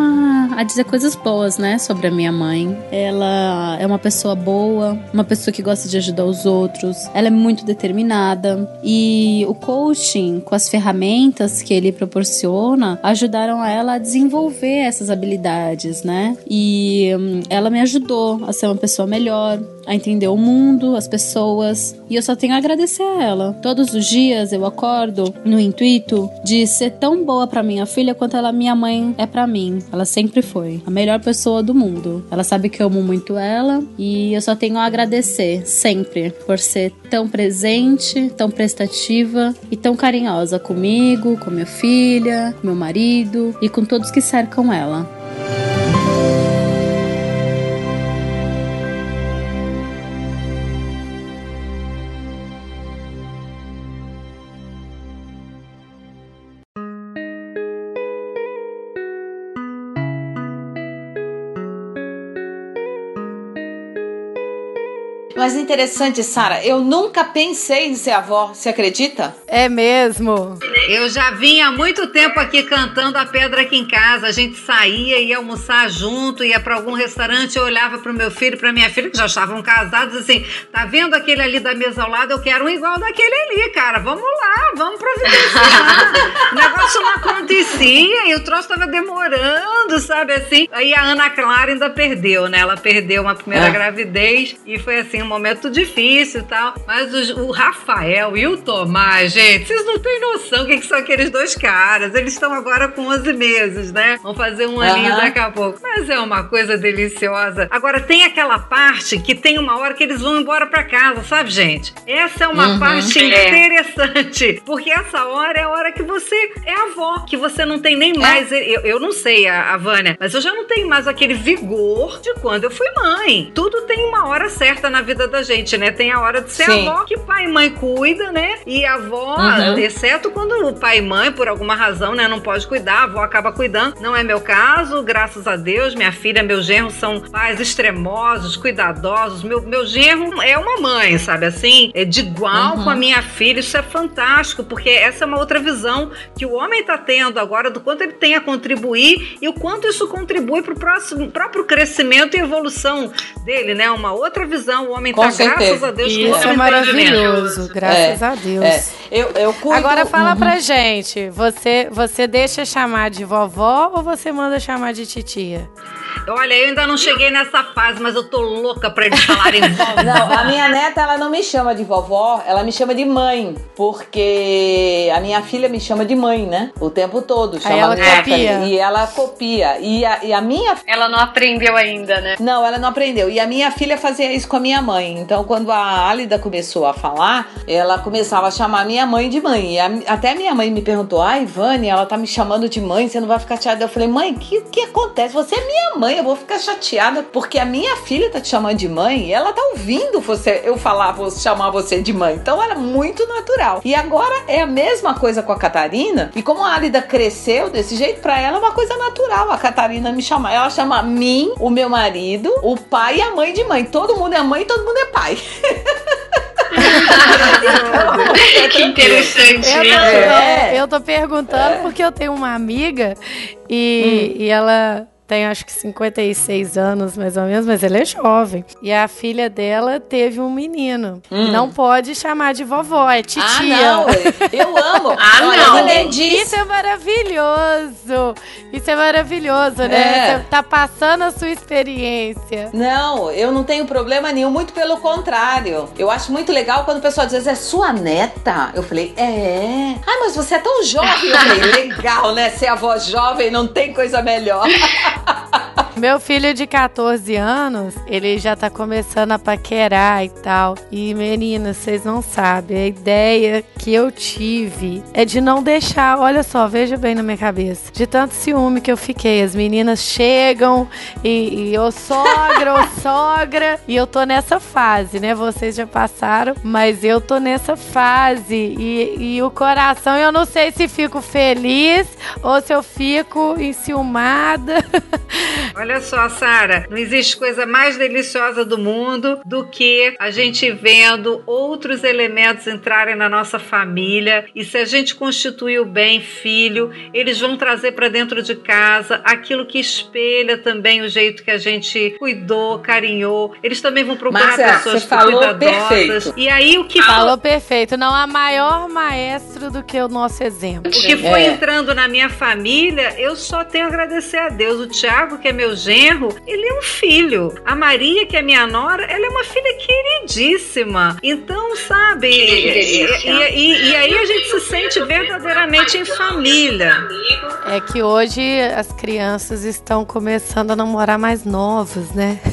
S10: a dizer coisas boas, né, sobre a minha mãe. Ela é uma pessoa boa, uma pessoa que gosta de ajudar os outros. Ela é muito determinada e o coaching com as ferramentas que ele proporciona ajudaram ela a desenvolver essas habilidades, né? E hum, ela me ajudou a ser uma pessoa melhor,
S12: a entender o mundo, as pessoas, e eu só tenho a agradecer a ela. Todos os dias eu acordo no intuito de ser tão boa para minha filha quanto ela minha mãe é para mim. Ela sempre foi a melhor pessoa do mundo. Ela sabe que eu amo muito ela e eu só tenho a agradecer sempre por ser tão presente, tão prestativa e tão carinhosa comigo, com minha filha, meu marido e com todos que cercam ela.
S4: Mas interessante, Sara, eu nunca pensei em ser avó, você acredita?
S2: É mesmo.
S3: Eu já vinha há muito tempo aqui cantando a pedra aqui em casa. A gente saía, ia almoçar junto, ia para algum restaurante, eu olhava pro meu filho e pra minha filha, que já estavam casados, assim, tá vendo aquele ali da mesa ao lado? Eu quero um igual daquele ali, cara. Vamos lá, vamos providenciar. o *laughs* negócio não acontecia e o troço tava demorando, sabe assim? Aí a Ana Clara ainda perdeu, né? Ela perdeu uma primeira é. gravidez e foi assim, momento difícil e tal. Mas o, o, Rafael e o Tomás, gente, vocês não têm noção o que, que, são aqueles dois caras. Eles estão agora com 11 meses, né? Vão fazer um aninho uhum. daqui a pouco. Mas é uma coisa deliciosa. Agora, tem aquela parte que tem uma hora que eles vão embora para casa, sabe, gente? Essa é uma uhum. parte é. interessante. *laughs* Porque essa hora é a hora que você é avó, que você não tem nem é. mais. É. Eu, eu não sei, a, a Vânia, mas eu já não tenho mais aquele vigor de quando eu fui mãe. Tudo tem uma hora certa na vida da gente, né? Tem a hora de ser Sim. avó que pai e mãe cuida, né? E a avó, uhum. exceto quando o pai e mãe, por alguma razão, né, não pode cuidar, a avó acaba cuidando. Não é meu caso, graças a Deus, minha filha, meu genro são pais extremosos, cuidadosos. Meu, meu genro é uma mãe, sabe assim? É de igual uhum. com a minha filha. Isso é fantástico, porque essa é uma outra visão que o homem tá tendo agora do quanto ele tem a contribuir e o quanto isso contribui para o próprio crescimento e evolução dele, né? Uma outra visão. O homem
S2: com tá, certeza. graças a Deus, Isso é maravilhoso, graças é, a Deus. É.
S4: Eu, eu cuido...
S2: Agora fala uhum. pra gente, você, você deixa chamar de vovó ou você manda chamar de titia?
S3: Olha, eu ainda não cheguei nessa fase, mas eu tô louca pra eles falarem *laughs* vovó.
S4: Não, a minha neta, ela não me chama de vovó, ela me chama de mãe. Porque a minha filha me chama de mãe, né? O tempo todo. Chama
S2: Aí ela copia.
S4: E ela copia. E a, e a minha.
S5: Ela não aprendeu ainda, né?
S4: Não, ela não aprendeu. E a minha filha fazia isso com a minha mãe. Então, quando a Álida começou a falar, ela começava a chamar minha mãe de mãe. E a, até minha mãe me perguntou: ai, Ivane, ela tá me chamando de mãe, você não vai ficar chateada? Eu falei: mãe, o que, que acontece? Você é minha mãe, eu vou ficar chateada porque a minha filha tá te chamando de mãe e ela tá ouvindo você eu falar, vou chamar você de mãe. Então era muito natural. E agora é a mesma coisa com a Catarina. E como a Álida cresceu desse jeito, para ela é uma coisa natural a Catarina me chamar. Ela chama mim, o meu marido, o pai e a mãe de mãe. Todo mundo é mãe, todo mundo é pai. *laughs*
S5: que interessante.
S2: Eu tô, é. eu tô perguntando é. porque eu tenho uma amiga e, hum. e ela tem acho que 56 anos mais ou menos, mas ela é jovem. E a filha dela teve um menino. Hum. Não pode chamar de vovó, é titia. Ah,
S4: não, eu amo. *laughs*
S5: ah, não.
S2: Além disso, Isso é maravilhoso. Isso é maravilhoso, né? É. Você tá passando a sua experiência.
S4: Não, eu não tenho problema nenhum, muito pelo contrário. Eu acho muito legal quando o pessoal diz, é sua neta? Eu falei, é. Ah, mas você é tão jovem. Eu falei, *laughs* legal, né? Ser avó jovem não tem coisa melhor. *laughs*
S2: Meu filho de 14 anos, ele já tá começando a paquerar e tal. E meninas, vocês não sabem, a ideia que eu tive é de não deixar, olha só, veja bem na minha cabeça, de tanto ciúme que eu fiquei. As meninas chegam e, e ô sogra, ô sogra, e eu tô nessa fase, né? Vocês já passaram, mas eu tô nessa fase. E, e o coração, eu não sei se fico feliz ou se eu fico enciumada. *laughs* *laughs*
S3: Olha só, Sara, não existe coisa mais deliciosa do mundo do que a gente vendo outros elementos entrarem na nossa família e se a gente constituiu bem filho, eles vão trazer para dentro de casa aquilo que espelha também o jeito que a gente cuidou, carinhou. Eles também vão procurar
S4: Márcia,
S3: pessoas
S4: você falou perfeito.
S3: E aí o que
S2: falou perfeito, não há maior maestro do que o nosso exemplo.
S3: O que foi é. entrando na minha família, eu só tenho a agradecer a Deus. O Tiago, que é meu genro, ele é um filho. A Maria, que é minha nora, ela é uma filha queridíssima. Então, sabe? E, e, e, e aí a gente se sente verdadeiramente em família.
S2: É que hoje as crianças estão começando a namorar mais novos, né? *laughs*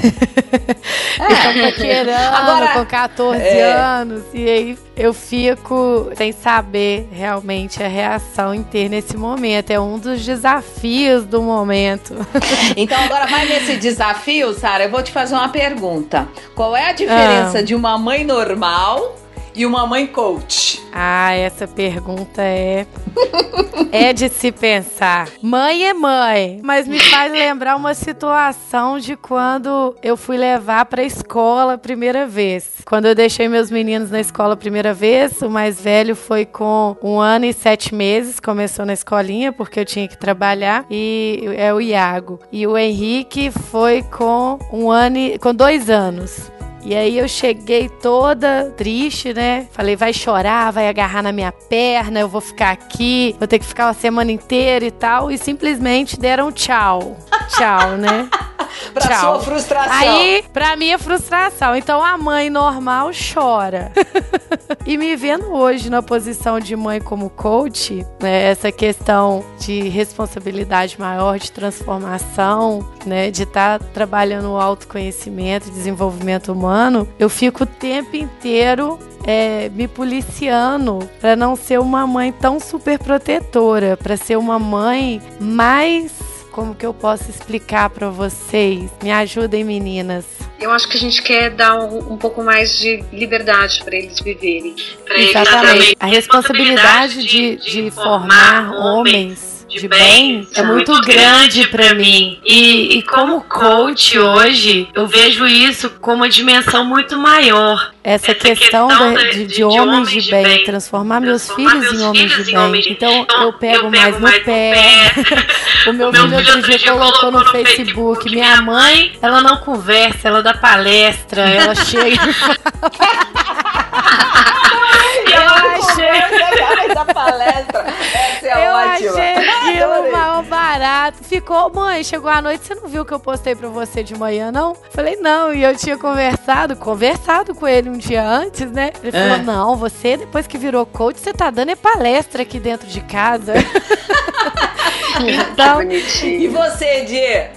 S2: É. Estão *laughs* paquerando Agora, com 14 é. anos. E aí eu fico sem saber realmente a reação ter nesse momento. É um dos desafios do momento. *laughs*
S4: Então agora vai nesse desafio, Sara. Eu vou te fazer uma pergunta. Qual é a diferença ah. de uma mãe normal e uma mãe coach?
S2: Ah, essa pergunta é é de se pensar. Mãe é mãe, mas me faz lembrar uma situação de quando eu fui levar para a escola a primeira vez. Quando eu deixei meus meninos na escola a primeira vez, o mais velho foi com um ano e sete meses, começou na escolinha porque eu tinha que trabalhar e é o Iago. E o Henrique foi com um ano e, com dois anos. E aí eu cheguei toda triste, né? Falei, vai chorar, vai agarrar na minha perna, eu vou ficar aqui, vou ter que ficar uma semana inteira e tal. E simplesmente deram tchau. Tchau, né? *laughs*
S4: pra Tchau. sua frustração.
S2: Aí, pra minha frustração. Então a mãe normal chora. *laughs* e me vendo hoje na posição de mãe como coach, né, essa questão de responsabilidade maior, de transformação, né, de estar tá trabalhando o autoconhecimento, desenvolvimento humano, eu fico o tempo inteiro é, me policiando para não ser uma mãe tão super protetora, para ser uma mãe mais como que eu posso explicar para vocês? Me ajudem, meninas.
S5: Eu acho que a gente quer dar um, um pouco mais de liberdade para eles viverem.
S2: Exatamente. A responsabilidade de, de formar homens de bem é muito grande para mim. E, e como coach hoje, eu vejo isso com uma dimensão muito maior. Essa, questão, de, de, de, homens de bem, transformar meus filhos em homens de bem. Então eu pego mais no pé. *laughs* o meu filho outro dia colocou no Facebook: minha mãe, ela não conversa, ela dá palestra, ela chega. *laughs*
S4: da palestra. Essa é
S2: eu
S4: ótima.
S2: achei aquilo mal barato. Ficou, mãe, chegou a noite, você não viu que eu postei pra você de manhã, não? Falei, não. E eu tinha conversado, conversado com ele um dia antes, né? Ele falou, é. não, você, depois que virou coach, você tá dando é palestra aqui dentro de casa. *laughs*
S4: então, e você, Edi?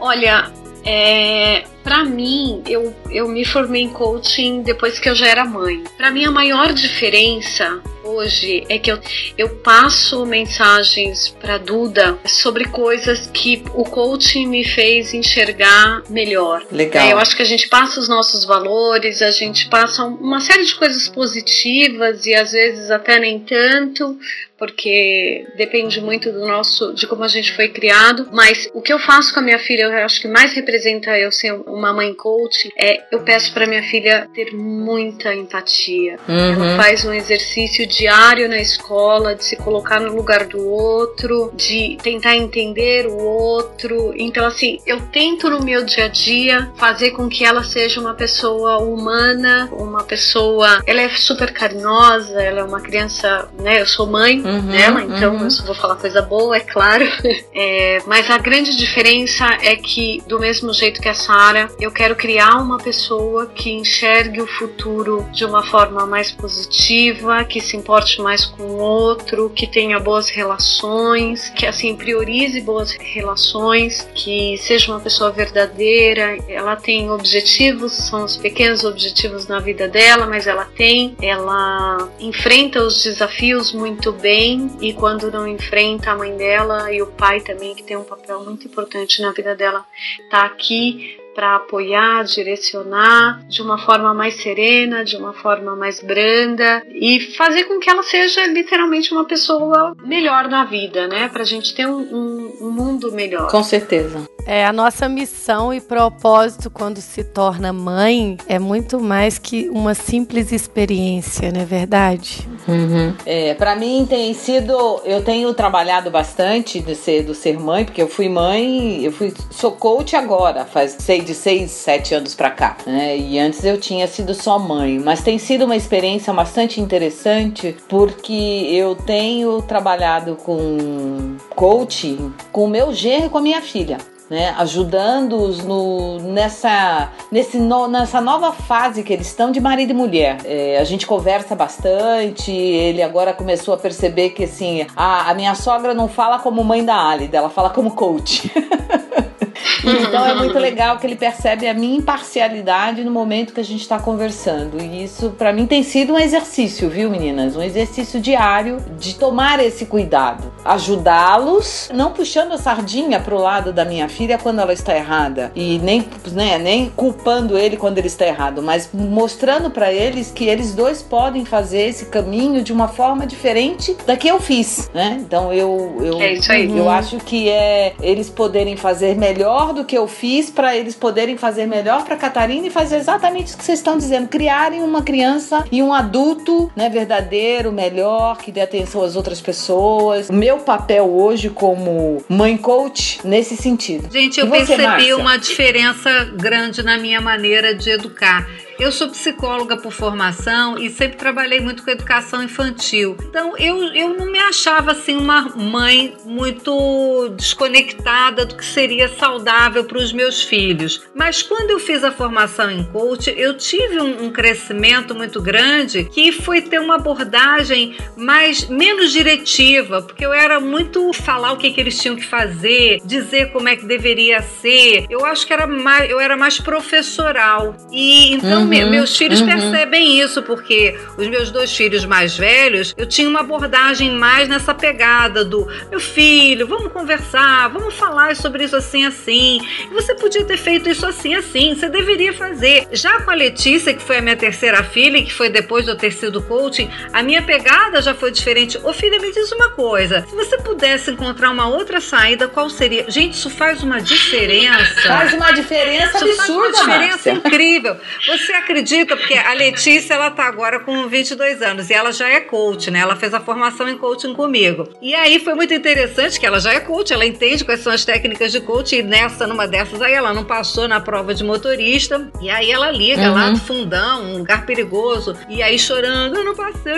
S5: Olha, é, para mim, eu, eu me formei em coaching depois que eu já era mãe. Para mim, a maior diferença hoje é que eu, eu passo mensagens para Duda sobre coisas que o coaching me fez enxergar melhor.
S4: Legal. É,
S5: eu acho que a gente passa os nossos valores, a gente passa uma série de coisas positivas e às vezes até nem tanto, porque depende muito do nosso, de como a gente foi criado. Mas o que eu faço com a minha filha, eu acho que mais representa eu ser uma mãe coach, é eu peço para minha filha ter muita empatia. Uhum. Ela faz um exercício diário na escola de se colocar no lugar do outro, de tentar entender o outro. Então, assim, eu tento no meu dia a dia fazer com que ela seja uma pessoa humana, uma pessoa. Ela é super carinhosa, ela é uma criança, né? Eu sou mãe uhum, dela, então uhum. eu só vou falar coisa boa, é claro. *laughs* É, mas a grande diferença é que, do mesmo jeito que a Sara, eu quero criar uma pessoa que enxergue o futuro de uma forma mais positiva, que se importe mais com o outro, que tenha boas relações, que assim priorize boas relações, que seja uma pessoa verdadeira. Ela tem objetivos, são os pequenos objetivos na vida dela, mas ela tem, ela enfrenta os desafios muito bem e quando não enfrenta a mãe dela e o pai também que tem um papel muito importante na vida dela, tá aqui para apoiar, direcionar de uma forma mais serena, de uma forma mais branda e fazer com que ela seja literalmente uma pessoa melhor na vida, né? Para a gente ter um, um, um mundo melhor.
S4: Com certeza.
S2: É, a nossa missão e propósito quando se torna mãe é muito mais que uma simples experiência, não é verdade?
S4: Uhum. É, para mim tem sido, eu tenho trabalhado bastante de ser, do ser mãe, porque eu fui mãe, eu fui, sou coach agora, faz sei, de seis, sete anos pra cá, né? E antes eu tinha sido só mãe, mas tem sido uma experiência bastante interessante porque eu tenho trabalhado com coaching com o meu genro e com a minha filha né, ajudando-os no, nessa, nesse no, nessa nova fase que eles estão de marido e mulher. É, a gente conversa bastante, ele agora começou a perceber que assim, a, a minha sogra não fala como mãe da Alida, ela fala como coach. *laughs* Então é muito *laughs* legal que ele percebe a minha imparcialidade no momento que a gente está conversando. E isso para mim tem sido um exercício, viu, meninas? Um exercício diário de tomar esse cuidado, ajudá-los, não puxando a sardinha pro lado da minha filha quando ela está errada e nem, né, nem culpando ele quando ele está errado, mas mostrando para eles que eles dois podem fazer esse caminho de uma forma diferente da que eu fiz, né? Então eu eu,
S5: é isso aí.
S4: eu acho que é eles poderem fazer melhor do que eu fiz para eles poderem fazer melhor para Catarina e fazer exatamente o que vocês estão dizendo, criarem uma criança e um adulto, né, verdadeiro, melhor, que dê atenção às outras pessoas. O meu papel hoje como mãe coach nesse sentido.
S3: Gente, eu
S4: você,
S3: percebi
S4: Márcia?
S3: uma diferença grande na minha maneira de educar. Eu sou psicóloga por formação e sempre trabalhei muito com educação infantil. Então eu, eu não me achava assim uma mãe muito desconectada do que seria saudável para os meus filhos. Mas quando eu fiz a formação em coach, eu tive um, um crescimento muito grande que foi ter uma abordagem mais menos diretiva, porque eu era muito falar o que, que eles tinham que fazer, dizer como é que deveria ser. Eu acho que era mais, eu era mais professoral. E então me- meus filhos
S4: uhum.
S3: percebem isso, porque os meus dois filhos mais velhos, eu tinha uma abordagem mais nessa pegada do meu filho, vamos conversar, vamos falar sobre isso assim, assim. Você podia ter feito isso assim, assim, você deveria fazer. Já com a Letícia, que foi a minha terceira filha, que foi depois do ter sido coaching, a minha pegada já foi diferente. Ô filha, me diz uma coisa: se você pudesse encontrar uma outra saída, qual seria? Gente, isso faz uma diferença.
S4: Faz uma diferença
S3: Isso faz uma
S4: absurda,
S3: diferença
S4: Márcia.
S3: incrível. Você acredita? Porque a Letícia, ela tá agora com 22 anos e ela já é coach, né? Ela fez a formação em coaching comigo. E aí foi muito interessante que ela já é coach, ela entende quais são as técnicas de coaching e nessa, numa dessas aí, ela não passou na prova de motorista. E aí ela liga
S4: Uhum.
S3: lá do fundão, um lugar perigoso, e aí chorando, eu não passei,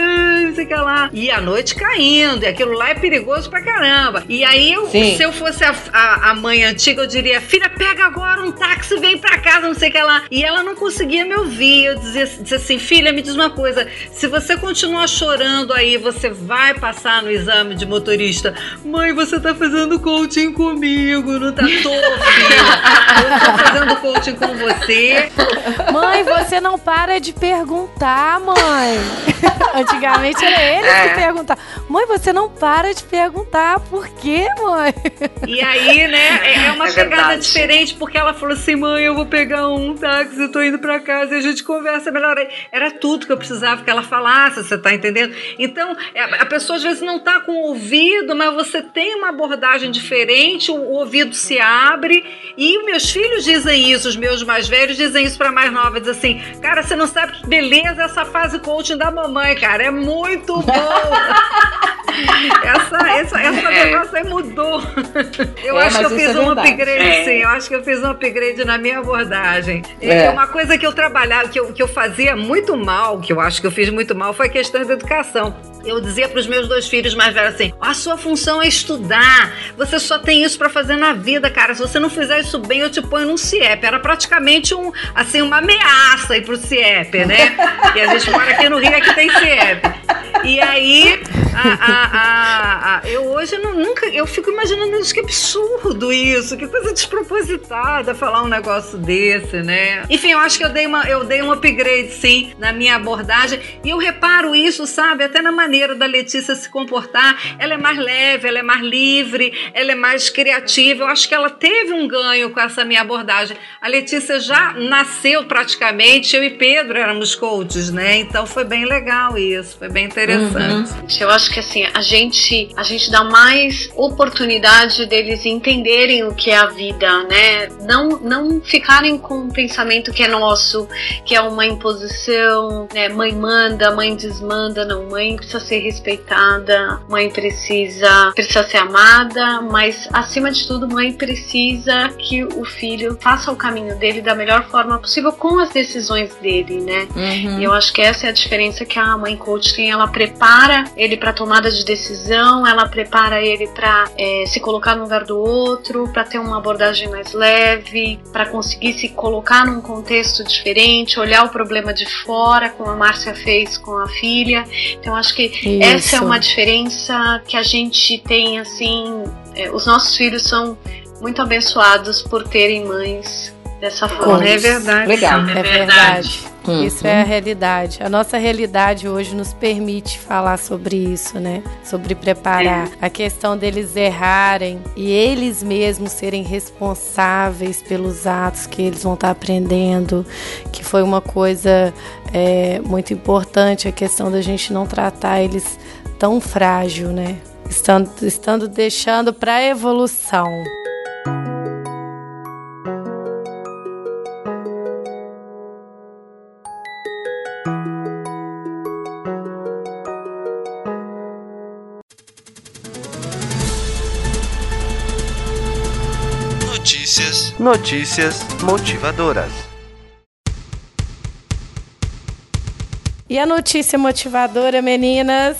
S3: não sei o que lá. E a noite caindo, e aquilo lá é perigoso pra caramba. E aí, eu, se eu fosse a, a, a mãe antiga, eu diria, filha, pega agora um táxi, vem pra casa, não sei o que lá. E ela não conseguia me ouvir. Eu dizia, dizia assim, filha, me diz uma coisa, se você continuar chorando aí, você vai passar no exame de motorista. Mãe, você tá fazendo coaching comigo, não tá? Tô, filha. Eu tô fazendo coaching com você.
S2: Mãe, você não para de perguntar, mãe. *laughs* Antigamente era eles
S3: É.
S2: que perguntavam. Mãe, você não para de perguntar. Por quê, mãe?
S3: E aí, né, é- é uma
S5: É
S3: pegada
S5: verdade.
S3: diferente, porque ela falou assim: mãe, eu vou pegar um táxi, eu tô indo pra casa e a gente conversa melhor. aí. Era tudo que eu precisava que ela falasse, você tá entendendo? Então, é, a pessoa às vezes não tá com o ouvido, mas você tem uma abordagem diferente, o, ouvido se abre. E meus filhos dizem isso, os meus mais velhos dizem isso pra mais nova: diz assim, cara, você não sabe que beleza essa fase coaching da mamãe, cara, é muito bom. *laughs* Essa, essa, essa
S5: É.
S3: negócio aí mudou. *laughs* Eu
S4: É,
S3: acho que eu fiz
S4: é
S3: um
S4: verdade.
S3: upgrade,
S5: É.
S3: sim. Eu acho que eu fiz um upgrade na minha abordagem.
S4: É.
S3: É. Uma coisa que eu trabalhava, que eu, que eu fazia muito mal, que eu acho que eu fiz muito mal, foi a questão da educação. Eu dizia para os meus dois filhos mais velhos assim: a sua função é estudar. Você só tem isso para fazer na vida, cara. Se você não fizer isso bem, eu te ponho num CIEP. Era praticamente um, assim, uma ameaça aí pro CIEP, né? E a gente mora aqui no Rio, aqui tem CIEP. E aí, a- a- a- eu hoje não- nunca. Eu fico imaginando isso, que absurdo isso, que coisa despropositada falar um negócio desse, né? Enfim, eu acho que eu dei, uma, eu dei um upgrade, sim, na minha abordagem. E eu reparo isso, sabe, até na maneira da Letícia se comportar. Ela é mais leve, ela é mais livre, ela é mais criativa. Eu acho que ela teve um ganho com essa minha abordagem. A Letícia já nasceu praticamente, eu e Pedro éramos coaches, né? Então foi bem legal isso, foi bem interessante.
S5: Eu acho que assim, a gente, a gente dá mais oportunidade deles entenderem o que é a vida, né? Não, não ficarem com um pensamento que é nosso, que é uma imposição, né? Mãe manda, mãe desmanda, não, mãe precisa ser respeitada, mãe precisa, precisa ser amada, mas acima de tudo, mãe precisa que o filho faça o caminho dele da melhor forma possível com as decisões dele, né?
S4: Uhum.
S5: E eu acho que essa é a diferença que a mãe coach tem. Ela prepara ele para tomada de decisão, ela prepara ele para é, se colocar no lugar do outro, para ter uma abordagem mais leve, para conseguir se colocar num contexto diferente, olhar o problema de fora, como a Márcia fez com a filha. Então acho que Isso. essa é uma diferença que a gente tem assim. É, os nossos filhos são muito abençoados por terem mães dessa forma.
S3: É verdade.
S2: Legal. É, é verdade. Uhum. Isso é a realidade. A nossa realidade hoje nos permite falar sobre isso, né? Sobre preparar. É. A questão deles errarem e eles mesmos serem responsáveis pelos atos que eles vão estar aprendendo, que foi uma coisa é, muito importante, a questão da gente não tratar eles tão frágil, né? Estando, estando deixando para a evolução.
S6: Notícias. Motivadoras.
S2: E a notícia motivadora, meninas?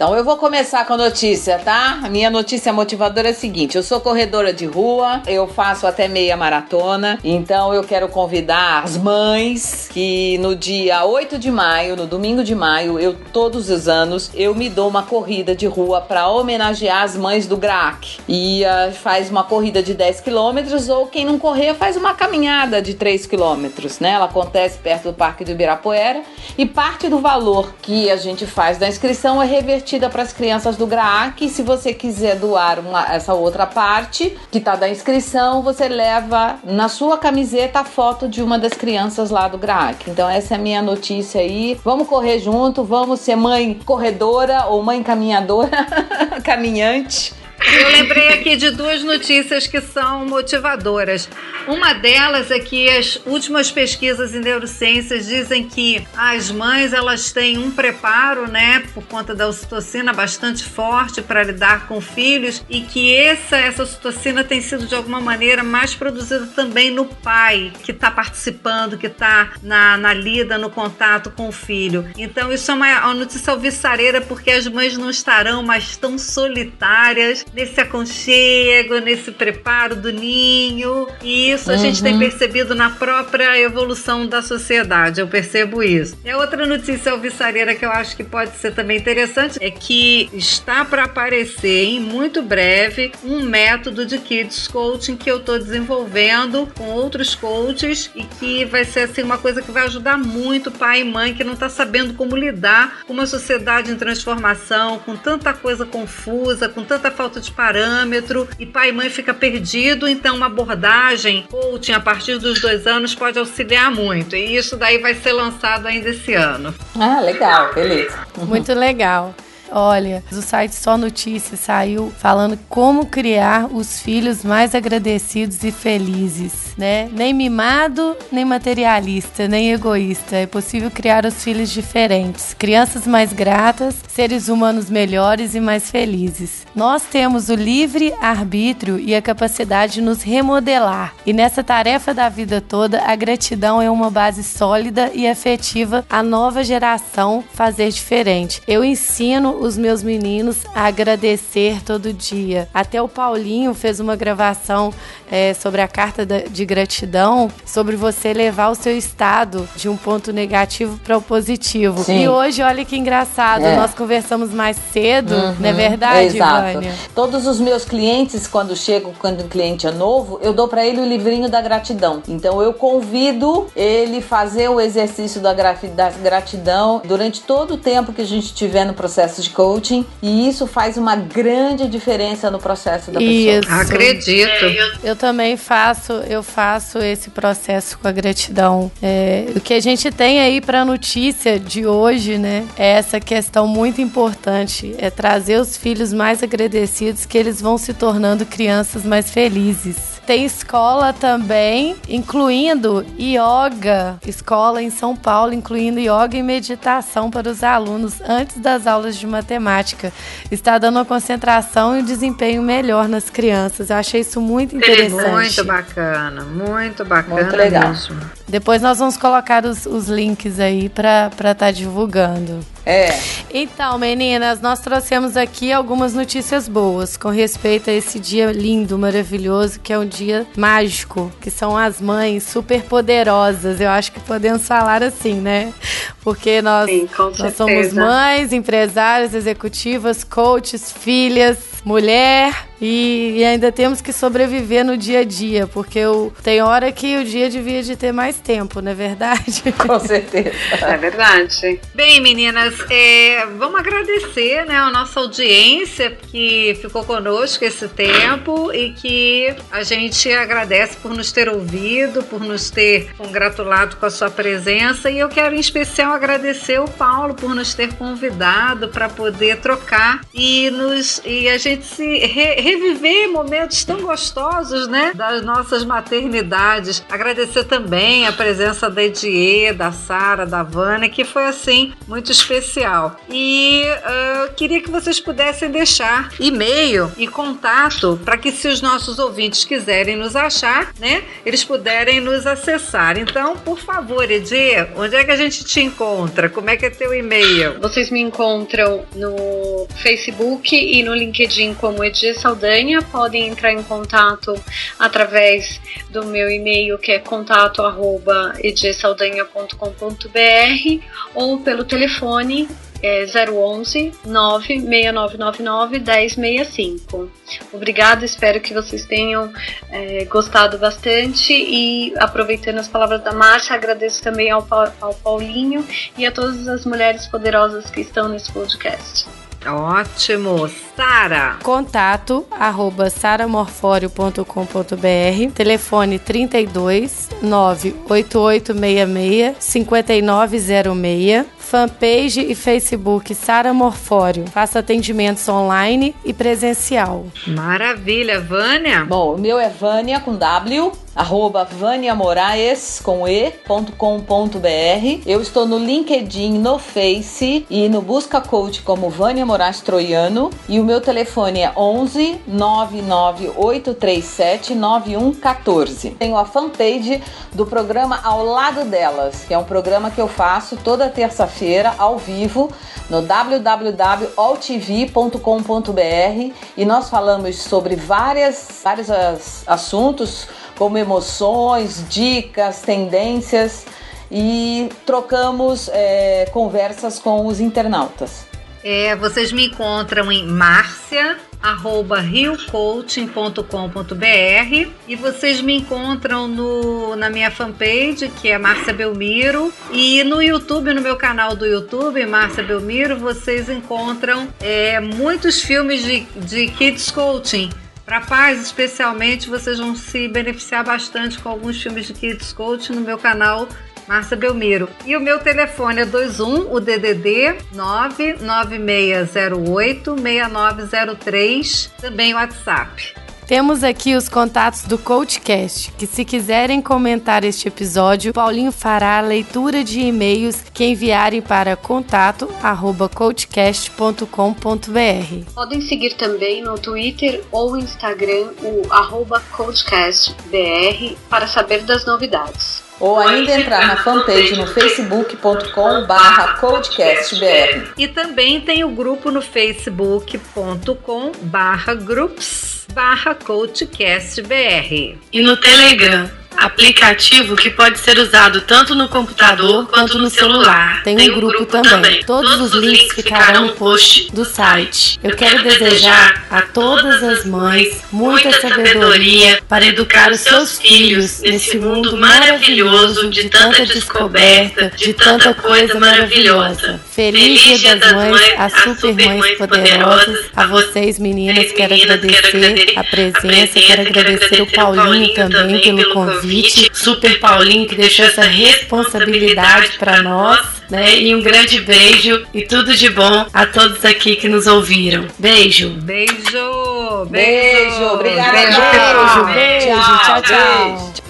S4: Então eu vou começar com a notícia, tá? A minha notícia motivadora é a seguinte: eu sou corredora de rua, eu faço até meia maratona, então eu quero convidar as mães que no dia 8 de maio, no domingo de maio, eu todos os anos eu me dou uma corrida de rua para homenagear as mães do GRAC. E uh, faz uma corrida de 10 quilômetros ou quem não correr faz uma caminhada de 3 quilômetros, né? Ela acontece perto do Parque do Ibirapuera e parte do valor que a gente faz da inscrição é revertido para as crianças do GRAAC. Se você quiser doar uma, essa outra parte que está da inscrição, você leva na sua camiseta a foto de uma das crianças lá do GRAAC. Então essa é a minha notícia aí. Vamos correr junto, vamos ser mãe corredora ou mãe caminhadora, *laughs* caminhante.
S3: Eu lembrei aqui de duas notícias que são motivadoras. Uma delas é que as últimas pesquisas em neurociências dizem que as mães elas têm um preparo, né, por conta da ocitocina bastante forte para lidar com filhos e que essa essa ocitocina tem sido de alguma maneira mais produzida também no pai que está participando, que está na, na lida, no contato com o filho. Então isso é uma, uma notícia alvissareira porque as mães não estarão mais tão solitárias nesse aconchego, nesse preparo do ninho. E isso a uhum. gente tem uhum. percebido na própria evolução da sociedade. Eu percebo isso. E a outra notícia alvissareira que eu acho que pode ser também interessante é que está para aparecer em muito breve um método de kids coaching que eu estou desenvolvendo com outros coaches e que vai ser assim uma coisa que vai ajudar muito pai e mãe que não está sabendo como lidar com uma sociedade em transformação, com tanta coisa confusa, com tanta falta de parâmetro e pai e mãe fica perdido, então uma abordagem coaching a partir dos dois anos pode auxiliar muito. E isso daí vai ser lançado ainda esse ano.
S4: Ah, legal, beleza.
S2: Muito legal. Olha, o site Só Notícias saiu falando como criar os filhos mais agradecidos e felizes, né? Nem mimado, nem materialista, nem egoísta. É possível criar os filhos diferentes, crianças mais gratas, seres humanos melhores e mais felizes. Nós temos o livre arbítrio e a capacidade de nos remodelar. E nessa tarefa da vida toda, a gratidão é uma base sólida e afetiva à nova geração fazer diferente. Eu ensino os meus meninos a agradecer todo dia. Até o Paulinho fez uma gravação é, sobre a carta de gratidão, sobre você levar o seu estado de um ponto negativo para o positivo. Sim. E hoje, olha que engraçado, é. nós conversamos mais cedo, uhum. não é verdade, Exato. Vânia?
S4: Todos os meus clientes, quando chego, quando o cliente é novo, eu dou para ele o livrinho da gratidão. Então eu convido ele fazer o exercício da, da gratidão durante todo o tempo que a gente tiver no processo de coaching e isso faz uma grande diferença no processo da
S3: isso. pessoa. Acredito.
S2: É, eu, também faço, eu faço esse processo com a gratidão. É, o que a gente tem aí para a notícia de hoje, né, é essa questão muito importante, é trazer os filhos mais agradecidos que eles vão se tornando crianças mais felizes. Tem escola também, incluindo yoga, escola em São Paulo, incluindo yoga e meditação para os alunos antes das aulas de matemática. Está dando uma concentração e um desempenho melhor nas crianças. Eu achei isso muito interessante.
S3: Muito bacana, muito bacana muito legal. mesmo.
S2: Depois nós vamos colocar os, os links aí para estar tá divulgando.
S4: É.
S2: Então, meninas, nós trouxemos aqui algumas notícias boas com respeito a esse dia lindo, maravilhoso, que é um dia mágico, que são as mães super poderosas. Eu acho que podemos falar assim, né? Porque nós,
S5: Sim,
S2: nós somos mães, empresárias, executivas, coaches, filhas, mulher e, ainda temos que sobreviver no dia a dia, porque eu, tem hora que o dia devia de ter mais tempo, não é verdade?
S4: Com certeza.
S5: É verdade.
S3: Bem, meninas, é, vamos agradecer né, a nossa audiência que ficou conosco esse tempo e que a gente agradece por nos ter ouvido, por nos ter congratulado com a sua presença. E eu quero em especial agradecer o Paulo por nos ter convidado para poder trocar e, nos, e a gente se re, reviver momentos tão gostosos, né? Das nossas maternidades. Agradecer também a presença da Edie, da Sara, da Vânia, que foi assim muito especial. E uh, queria que vocês pudessem deixar e-mail e contato para que se os nossos ouvintes quiserem nos achar, né, eles puderem nos acessar. Então, por favor, Edie, onde é que a gente te encontra? Como é que é teu e-mail?
S5: Vocês me encontram no Facebook e no LinkedIn como Edie Saldanha. Podem entrar em contato através do meu e-mail que é contato@ediesaldanha.com.br ou pelo telefone é 011 96999 1065. Obrigada, espero que vocês tenham é, gostado bastante e aproveitando as palavras da Márcia, agradeço também ao, ao Paulinho e a todas as mulheres poderosas que estão nesse podcast.
S3: Ótimo. Sara.
S2: Contato arroba saramorfório.com.br Telefone 32 98866 5906 Fanpage e Facebook Sara Morfório. Faça atendimentos online e presencial.
S3: Maravilha. Vânia?
S4: Bom, o meu é Vânia com W arroba Vânia Moraes com e.com.br. Eu estou no LinkedIn, no Face e no Busca Coach como Vânia Moraes Troiano e o meu telefone é 11 99837 9114. Tenho a fanpage do programa Ao Lado Delas, que é um programa que eu faço toda terça-feira ao vivo no www.altv.com.br e nós falamos sobre várias, vários assuntos como emoções, dicas, tendências e trocamos é, conversas com os internautas.
S3: É, vocês me encontram em Márcia e vocês me encontram no, na minha fanpage, que é Márcia Belmiro, e no YouTube, no meu canal do YouTube, Márcia Belmiro, vocês encontram é, muitos filmes de, de Kids Coaching para pais, especialmente, vocês vão se beneficiar bastante com alguns filmes de Kids Coach no meu canal Márcia Belmiro. E o meu telefone é 21 o DDD 99608 6903, também WhatsApp.
S2: Temos aqui os contatos do CoachCast, que se quiserem comentar este episódio, Paulinho fará a leitura de e-mails que enviarem para contato@coachcast.com.br.
S5: Podem seguir também no Twitter ou Instagram o CoachCastBR para saber das novidades
S4: ou ainda entrar na fanpage no facebook.com barra podcastbr.
S3: E também tem o grupo no facebook.com barra groups barra coachcastbr.
S1: E no Telegram aplicativo que pode ser usado tanto no computador quanto no celular.
S2: Tem um, Tem um grupo, grupo também. também. Todos, Todos os links ficarão no post do site. Eu quero desejar a todas as mães muita sabedoria para educar os seus filhos nesse mundo maravilhoso de tanta descoberta, de tanta coisa maravilhosa. Feliz Dia das Mães, as super mães poderosas, a vocês meninas, quero agradecer a presença, quero agradecer o Paulinho também pelo convite convite, Super Paulinho, que deixou essa responsabilidade para nós, né? E um grande beijo e tudo de bom a todos aqui que nos ouviram. Beijo.
S3: Beijo.
S4: Beijo. Beijo. Obrigada.
S2: Beijo. Beijo. Beijo. tchau. tchau. tchau.